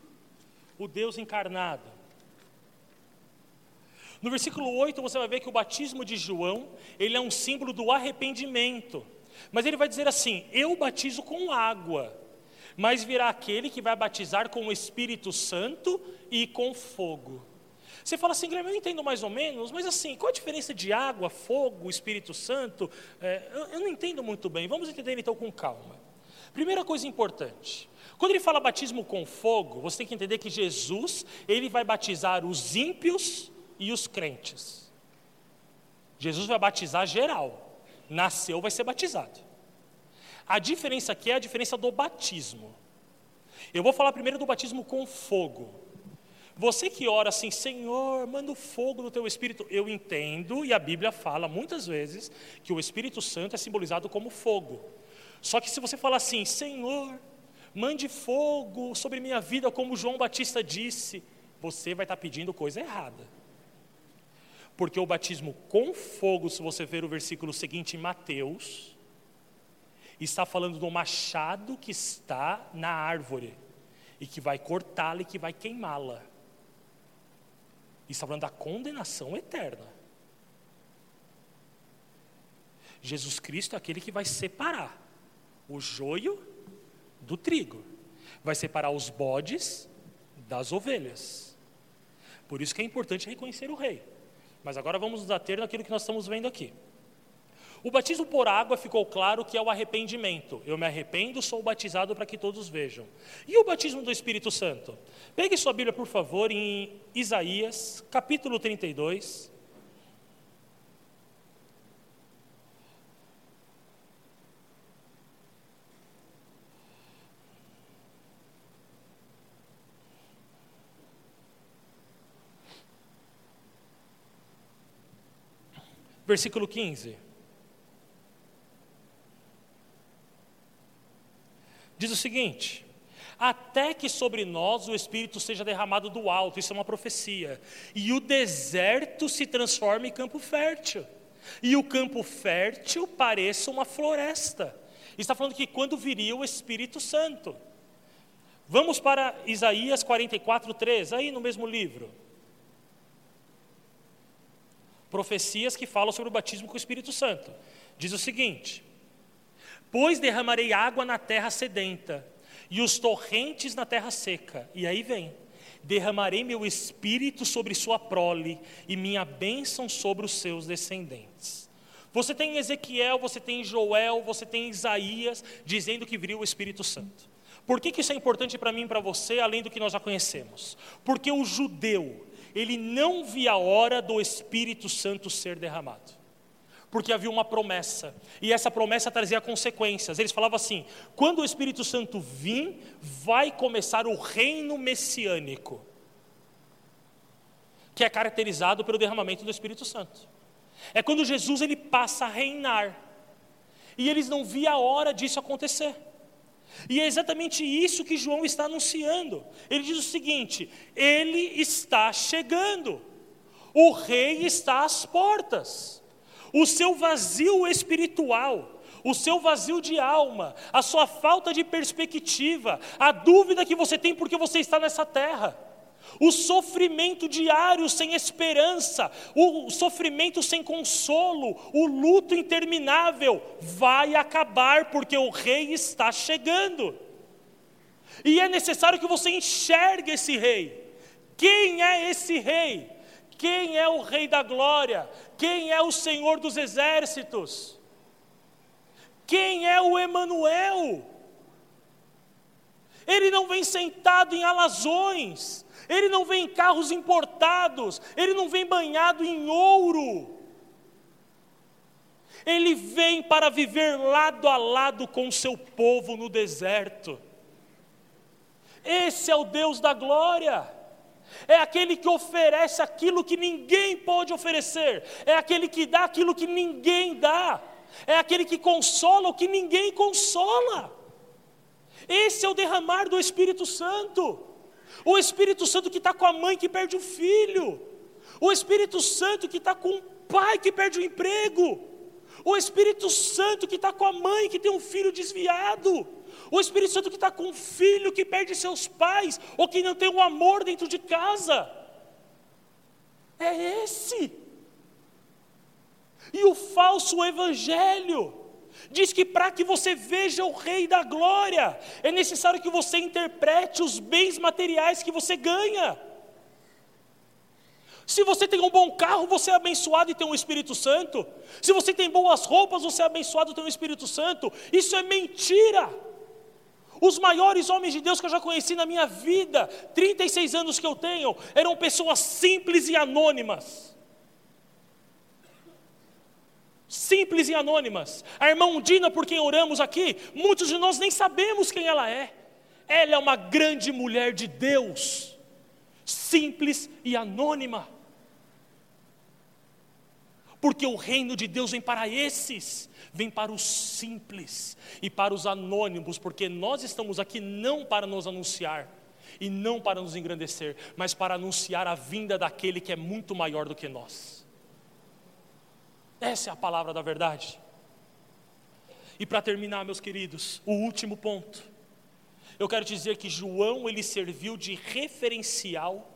o Deus encarnado. No versículo 8 você vai ver que o batismo de João, ele é um símbolo do arrependimento. Mas ele vai dizer assim: Eu batizo com água, mas virá aquele que vai batizar com o Espírito Santo e com fogo. Você fala assim, Guilherme, eu entendo mais ou menos, mas assim, qual a diferença de água, fogo, Espírito Santo? É, eu, eu não entendo muito bem, vamos entender então com calma. Primeira coisa importante, quando ele fala batismo com fogo, você tem que entender que Jesus, ele vai batizar os ímpios e os crentes. Jesus vai batizar geral. Nasceu, vai ser batizado. A diferença aqui é a diferença do batismo. Eu vou falar primeiro do batismo com fogo. Você que ora assim, Senhor, manda o fogo no teu espírito. Eu entendo, e a Bíblia fala muitas vezes, que o Espírito Santo é simbolizado como fogo. Só que se você falar assim, Senhor, mande fogo sobre minha vida, como João Batista disse, você vai estar pedindo coisa errada. Porque o batismo com fogo, se você ver o versículo seguinte em Mateus, está falando do machado que está na árvore e que vai cortá-la e que vai queimá-la está falando da condenação eterna. Jesus Cristo é aquele que vai separar o joio do trigo, vai separar os bodes das ovelhas. Por isso que é importante reconhecer o rei. Mas agora vamos nos ater naquilo que nós estamos vendo aqui. O batismo por água ficou claro que é o arrependimento. Eu me arrependo, sou batizado para que todos vejam. E o batismo do Espírito Santo? Pegue sua Bíblia, por favor, em Isaías, capítulo 32. Versículo 15. Diz o seguinte: até que sobre nós o Espírito seja derramado do alto, isso é uma profecia, e o deserto se transforme em campo fértil, e o campo fértil pareça uma floresta. Está falando que quando viria o Espírito Santo. Vamos para Isaías 44, 3, aí no mesmo livro. Profecias que falam sobre o batismo com o Espírito Santo. Diz o seguinte: Pois derramarei água na terra sedenta, e os torrentes na terra seca. E aí vem: derramarei meu espírito sobre sua prole, e minha bênção sobre os seus descendentes. Você tem Ezequiel, você tem Joel, você tem Isaías dizendo que viria o Espírito Santo. Por que, que isso é importante para mim e para você, além do que nós já conhecemos? Porque o judeu, ele não via a hora do Espírito Santo ser derramado porque havia uma promessa, e essa promessa trazia consequências. Eles falavam assim: quando o Espírito Santo vir, vai começar o reino messiânico, que é caracterizado pelo derramamento do Espírito Santo. É quando Jesus ele passa a reinar, e eles não viam a hora disso acontecer. E é exatamente isso que João está anunciando. Ele diz o seguinte: ele está chegando, o rei está às portas, o seu vazio espiritual, o seu vazio de alma, a sua falta de perspectiva, a dúvida que você tem porque você está nessa terra o sofrimento diário sem esperança, o sofrimento sem consolo, o luto interminável vai acabar porque o rei está chegando. E é necessário que você enxergue esse rei. Quem é esse rei? Quem é o rei da glória? Quem é o Senhor dos exércitos? Quem é o Emanuel? Ele não vem sentado em alazões, ele não vem em carros importados, ele não vem banhado em ouro. Ele vem para viver lado a lado com o seu povo no deserto. Esse é o Deus da glória. É aquele que oferece aquilo que ninguém pode oferecer. É aquele que dá aquilo que ninguém dá. É aquele que consola o que ninguém consola. Esse é o derramar do Espírito Santo. O Espírito Santo que está com a mãe que perde o filho. O Espírito Santo que está com o pai que perde o emprego. O Espírito Santo que está com a mãe que tem um filho desviado. O Espírito Santo que está com um filho que perde seus pais ou que não tem um amor dentro de casa. É esse. E o falso evangelho Diz que para que você veja o Rei da Glória, é necessário que você interprete os bens materiais que você ganha. Se você tem um bom carro, você é abençoado e tem um Espírito Santo. Se você tem boas roupas, você é abençoado e tem um Espírito Santo. Isso é mentira. Os maiores homens de Deus que eu já conheci na minha vida, 36 anos que eu tenho, eram pessoas simples e anônimas simples e anônimas. A irmã Undina, por quem oramos aqui, muitos de nós nem sabemos quem ela é. Ela é uma grande mulher de Deus, simples e anônima. Porque o reino de Deus vem para esses, vem para os simples e para os anônimos, porque nós estamos aqui não para nos anunciar e não para nos engrandecer, mas para anunciar a vinda daquele que é muito maior do que nós. Essa é a palavra da verdade. E para terminar, meus queridos, o último ponto. Eu quero dizer que João ele serviu de referencial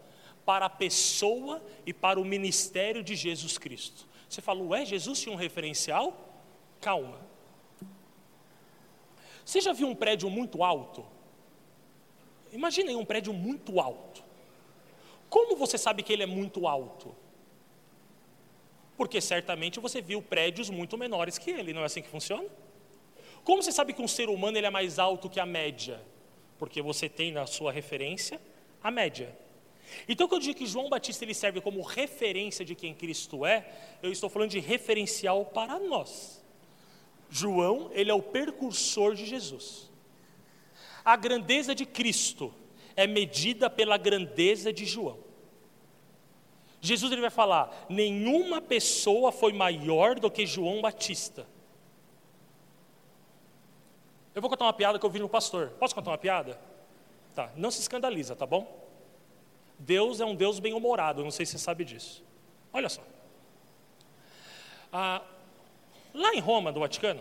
para a pessoa e para o ministério de Jesus Cristo. Você falou, ué, Jesus tinha um referencial? Calma. Você já viu um prédio muito alto? Imaginem um prédio muito alto. Como você sabe que ele é muito alto? Porque certamente você viu prédios muito menores que ele, não é assim que funciona? Como você sabe que um ser humano ele é mais alto que a média? Porque você tem na sua referência a média. Então, quando eu digo que João Batista ele serve como referência de quem Cristo é, eu estou falando de referencial para nós. João, ele é o percursor de Jesus. A grandeza de Cristo é medida pela grandeza de João. Jesus ele vai falar: nenhuma pessoa foi maior do que João Batista. Eu vou contar uma piada que eu vi no pastor. Posso contar uma piada? Tá, não se escandaliza, tá bom? Deus é um Deus bem-humorado, não sei se você sabe disso. Olha só. Ah, lá em Roma, do Vaticano,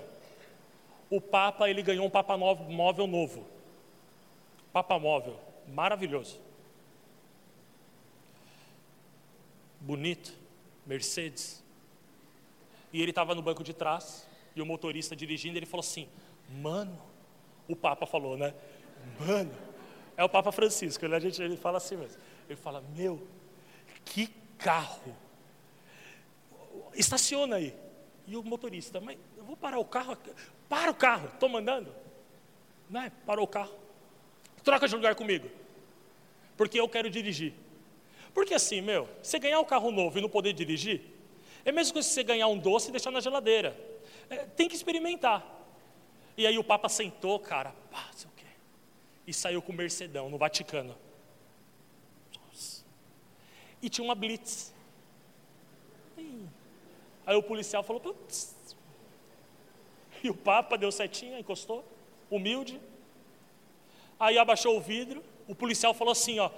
o Papa ele ganhou um Papa móvel novo. Papa móvel, maravilhoso. Bonito, Mercedes. E ele estava no banco de trás, e o motorista dirigindo, ele falou assim: Mano, o Papa falou, né? Mano, é o Papa Francisco, ele, a gente, ele fala assim mesmo. Ele fala: Meu, que carro! Estaciona aí. E o motorista, mas eu vou parar o carro, para o carro, estou mandando. Não é? Parou o carro. Troca de lugar comigo, porque eu quero dirigir. Porque assim, meu, você ganhar um carro novo e não poder dirigir, é mesmo que você ganhar um doce e deixar na geladeira. É, tem que experimentar. E aí o Papa sentou, cara, pá, sei o quê, e saiu com o Mercedão no Vaticano. E tinha uma blitz. Aí o policial falou, putz. E o Papa deu setinha, encostou, humilde. Aí abaixou o vidro, o policial falou assim, ó.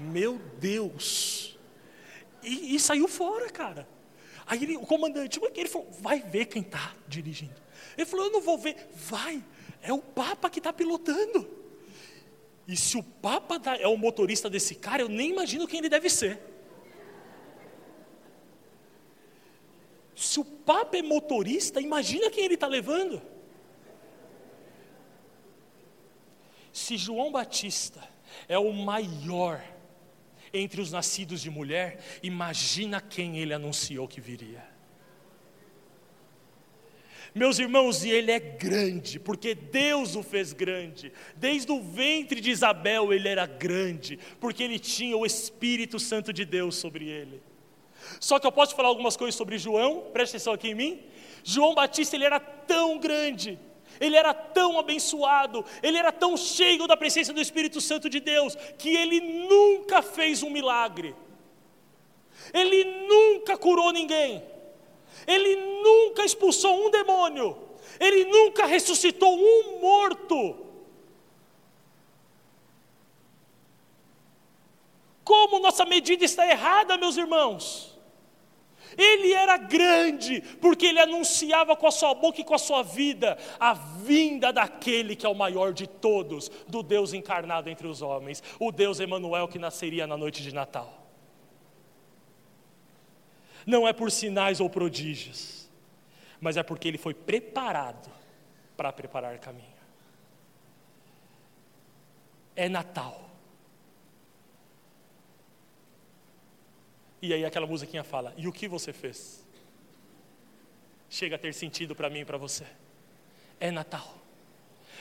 Meu Deus! E, e saiu fora, cara. Aí ele, o comandante, ele falou, vai ver quem está dirigindo. Ele falou, eu não vou ver. Vai, é o Papa que está pilotando. E se o Papa é o motorista desse cara, eu nem imagino quem ele deve ser. Se o Papa é motorista, imagina quem ele está levando. Se João Batista é o maior entre os nascidos de mulher, imagina quem ele anunciou que viria. Meus irmãos, e ele é grande, porque Deus o fez grande. Desde o ventre de Isabel ele era grande, porque ele tinha o Espírito Santo de Deus sobre ele. Só que eu posso falar algumas coisas sobre João, preste atenção aqui em mim. João Batista ele era tão grande, ele era tão abençoado, ele era tão cheio da presença do Espírito Santo de Deus, que ele nunca fez um milagre, ele nunca curou ninguém, ele nunca expulsou um demônio, ele nunca ressuscitou um morto. Como nossa medida está errada, meus irmãos? Ele era grande, porque ele anunciava com a sua boca e com a sua vida a vinda daquele que é o maior de todos, do Deus encarnado entre os homens, o Deus Emanuel que nasceria na noite de Natal. Não é por sinais ou prodígios, mas é porque ele foi preparado para preparar caminho. É Natal. E aí aquela musiquinha fala: E o que você fez? Chega a ter sentido para mim e para você. É Natal.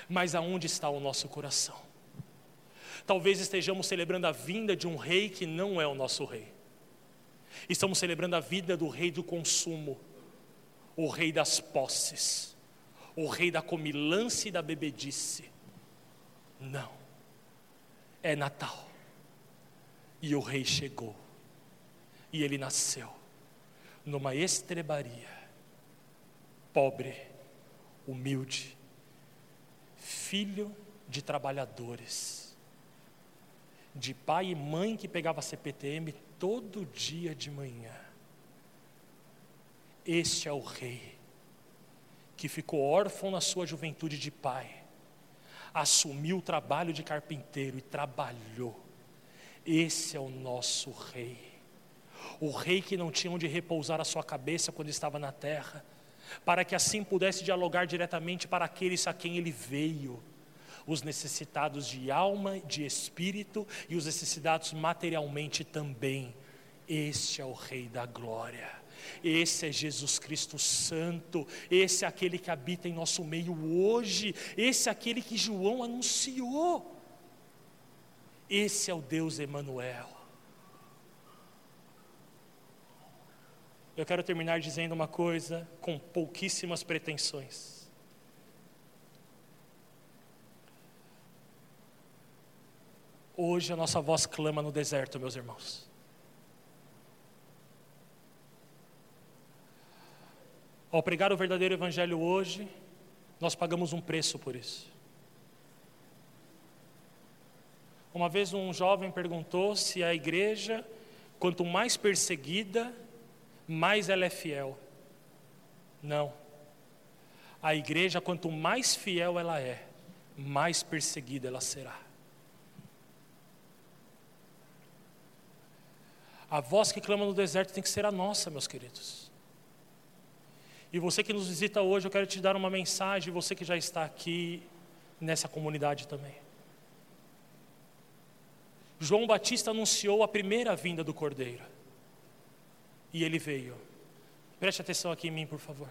Mas aonde está o nosso coração? Talvez estejamos celebrando a vinda de um rei que não é o nosso rei. Estamos celebrando a vida do rei do consumo, o rei das posses, o rei da comilância e da bebedice. Não. É Natal. E o rei chegou e ele nasceu numa estrebaria, pobre, humilde, filho de trabalhadores, de pai e mãe que pegava CPTM todo dia de manhã. Este é o rei que ficou órfão na sua juventude de pai, assumiu o trabalho de carpinteiro e trabalhou. Esse é o nosso rei o rei que não tinha onde repousar a sua cabeça quando estava na terra, para que assim pudesse dialogar diretamente para aqueles a quem ele veio, os necessitados de alma, de espírito e os necessitados materialmente também. Este é o Rei da Glória. Esse é Jesus Cristo Santo, esse é aquele que habita em nosso meio hoje, esse é aquele que João anunciou. Esse é o Deus Emanuel. Eu quero terminar dizendo uma coisa com pouquíssimas pretensões. Hoje a nossa voz clama no deserto, meus irmãos. Ao pregar o verdadeiro Evangelho hoje, nós pagamos um preço por isso. Uma vez um jovem perguntou se a igreja, quanto mais perseguida, mais ela é fiel. Não. A igreja, quanto mais fiel ela é, mais perseguida ela será. A voz que clama no deserto tem que ser a nossa, meus queridos. E você que nos visita hoje, eu quero te dar uma mensagem, você que já está aqui nessa comunidade também. João Batista anunciou a primeira vinda do Cordeiro e ele veio. Preste atenção aqui em mim, por favor.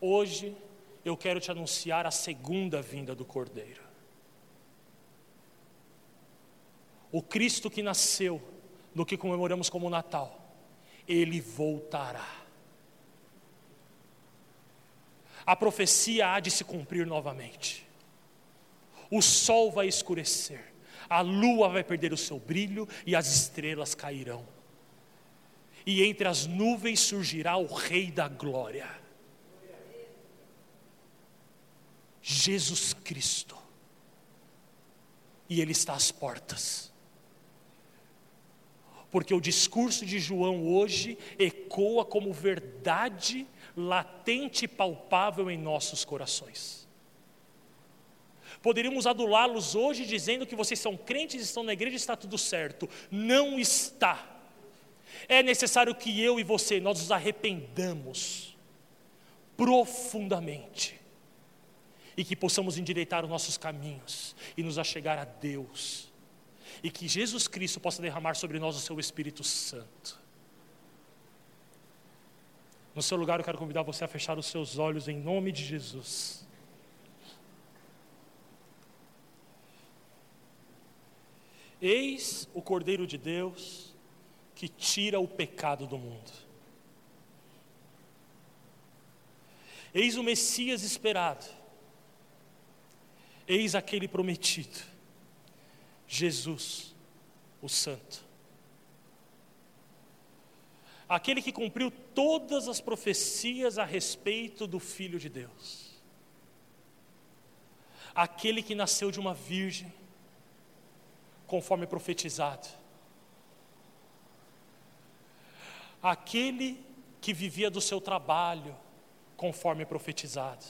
Hoje eu quero te anunciar a segunda vinda do Cordeiro. O Cristo que nasceu no que comemoramos como Natal, ele voltará. A profecia há de se cumprir novamente. O sol vai escurecer, a lua vai perder o seu brilho e as estrelas cairão e entre as nuvens surgirá o Rei da Glória. Jesus Cristo. E Ele está às portas. Porque o discurso de João hoje ecoa como verdade latente e palpável em nossos corações. Poderíamos adulá-los hoje dizendo que vocês são crentes, estão na igreja, está tudo certo. Não está. É necessário que eu e você nós nos arrependamos profundamente e que possamos endireitar os nossos caminhos e nos achegar a Deus e que Jesus Cristo possa derramar sobre nós o seu Espírito Santo. No seu lugar, eu quero convidar você a fechar os seus olhos em nome de Jesus. Eis o Cordeiro de Deus que tira o pecado do mundo. Eis o Messias esperado. Eis aquele prometido. Jesus, o Santo. Aquele que cumpriu todas as profecias a respeito do Filho de Deus. Aquele que nasceu de uma virgem conforme profetizado. Aquele que vivia do seu trabalho, conforme profetizado.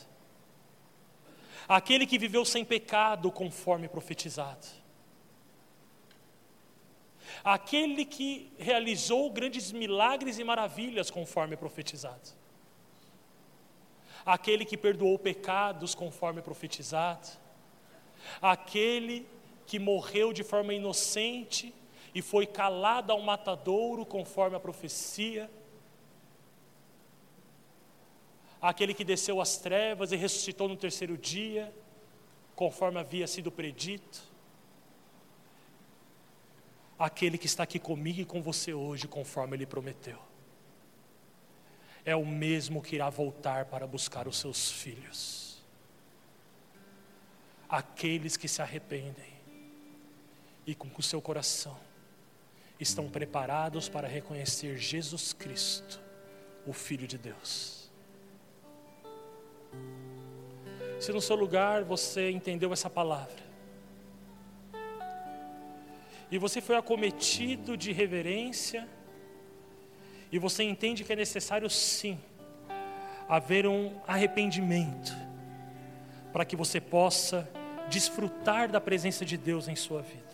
Aquele que viveu sem pecado, conforme profetizado. Aquele que realizou grandes milagres e maravilhas, conforme profetizado. Aquele que perdoou pecados, conforme profetizado. Aquele que morreu de forma inocente e foi calado ao matadouro, conforme a profecia. Aquele que desceu às trevas e ressuscitou no terceiro dia, conforme havia sido predito. Aquele que está aqui comigo e com você hoje, conforme ele prometeu. É o mesmo que irá voltar para buscar os seus filhos. Aqueles que se arrependem e com o seu coração estão preparados para reconhecer Jesus Cristo, o Filho de Deus. Se no seu lugar você entendeu essa palavra, e você foi acometido de reverência, e você entende que é necessário sim haver um arrependimento, para que você possa desfrutar da presença de Deus em sua vida.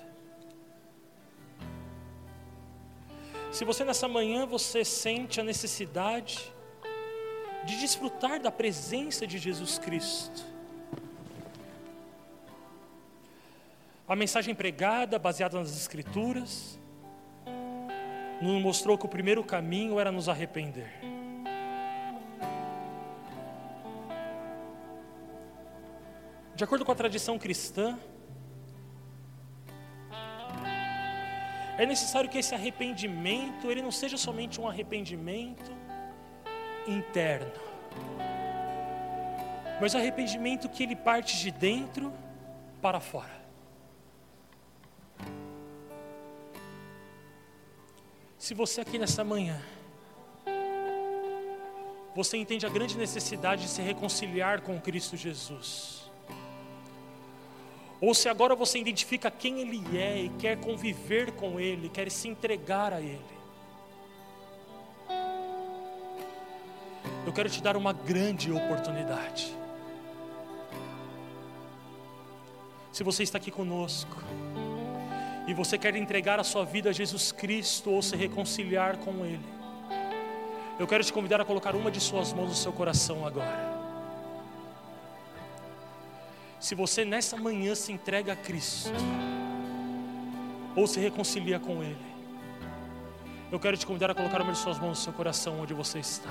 Se você nessa manhã você sente a necessidade de desfrutar da presença de Jesus Cristo. A mensagem pregada, baseada nas Escrituras, nos mostrou que o primeiro caminho era nos arrepender. De acordo com a tradição cristã, É necessário que esse arrependimento, ele não seja somente um arrependimento interno, mas arrependimento que ele parte de dentro para fora. Se você aqui nessa manhã, você entende a grande necessidade de se reconciliar com Cristo Jesus, ou se agora você identifica quem Ele é e quer conviver com Ele, quer se entregar a Ele. Eu quero te dar uma grande oportunidade. Se você está aqui conosco e você quer entregar a sua vida a Jesus Cristo ou se reconciliar com Ele, eu quero te convidar a colocar uma de suas mãos no seu coração agora. Se você nessa manhã se entrega a Cristo, ou se reconcilia com Ele, eu quero te convidar a colocar uma de suas mãos no seu coração onde você está.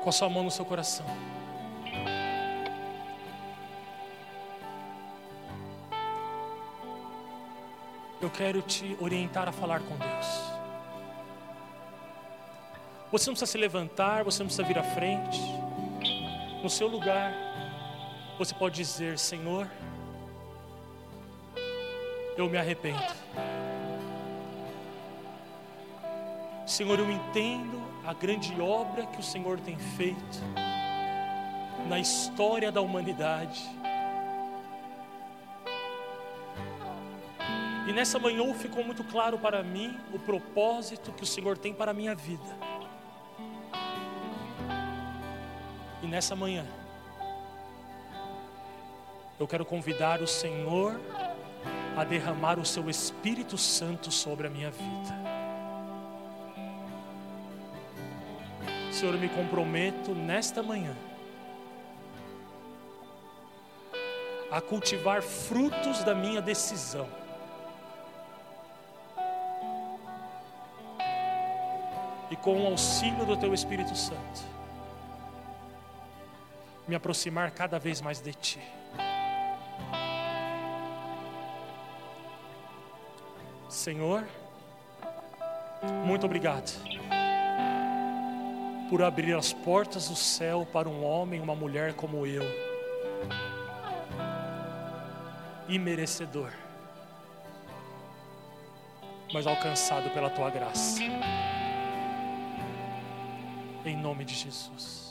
Com a sua mão no seu coração. Eu quero te orientar a falar com Deus. Você não precisa se levantar, você não precisa vir à frente. No seu lugar, você pode dizer: Senhor, eu me arrependo. Senhor, eu entendo a grande obra que o Senhor tem feito na história da humanidade. E nessa manhã ficou muito claro para mim o propósito que o Senhor tem para a minha vida. Nessa manhã, eu quero convidar o Senhor a derramar o seu Espírito Santo sobre a minha vida. Senhor, eu me comprometo nesta manhã a cultivar frutos da minha decisão. E com o auxílio do Teu Espírito Santo, me aproximar cada vez mais de Ti. Senhor, muito obrigado por abrir as portas do céu para um homem, uma mulher como eu, imerecedor, mas alcançado pela tua graça. Em nome de Jesus.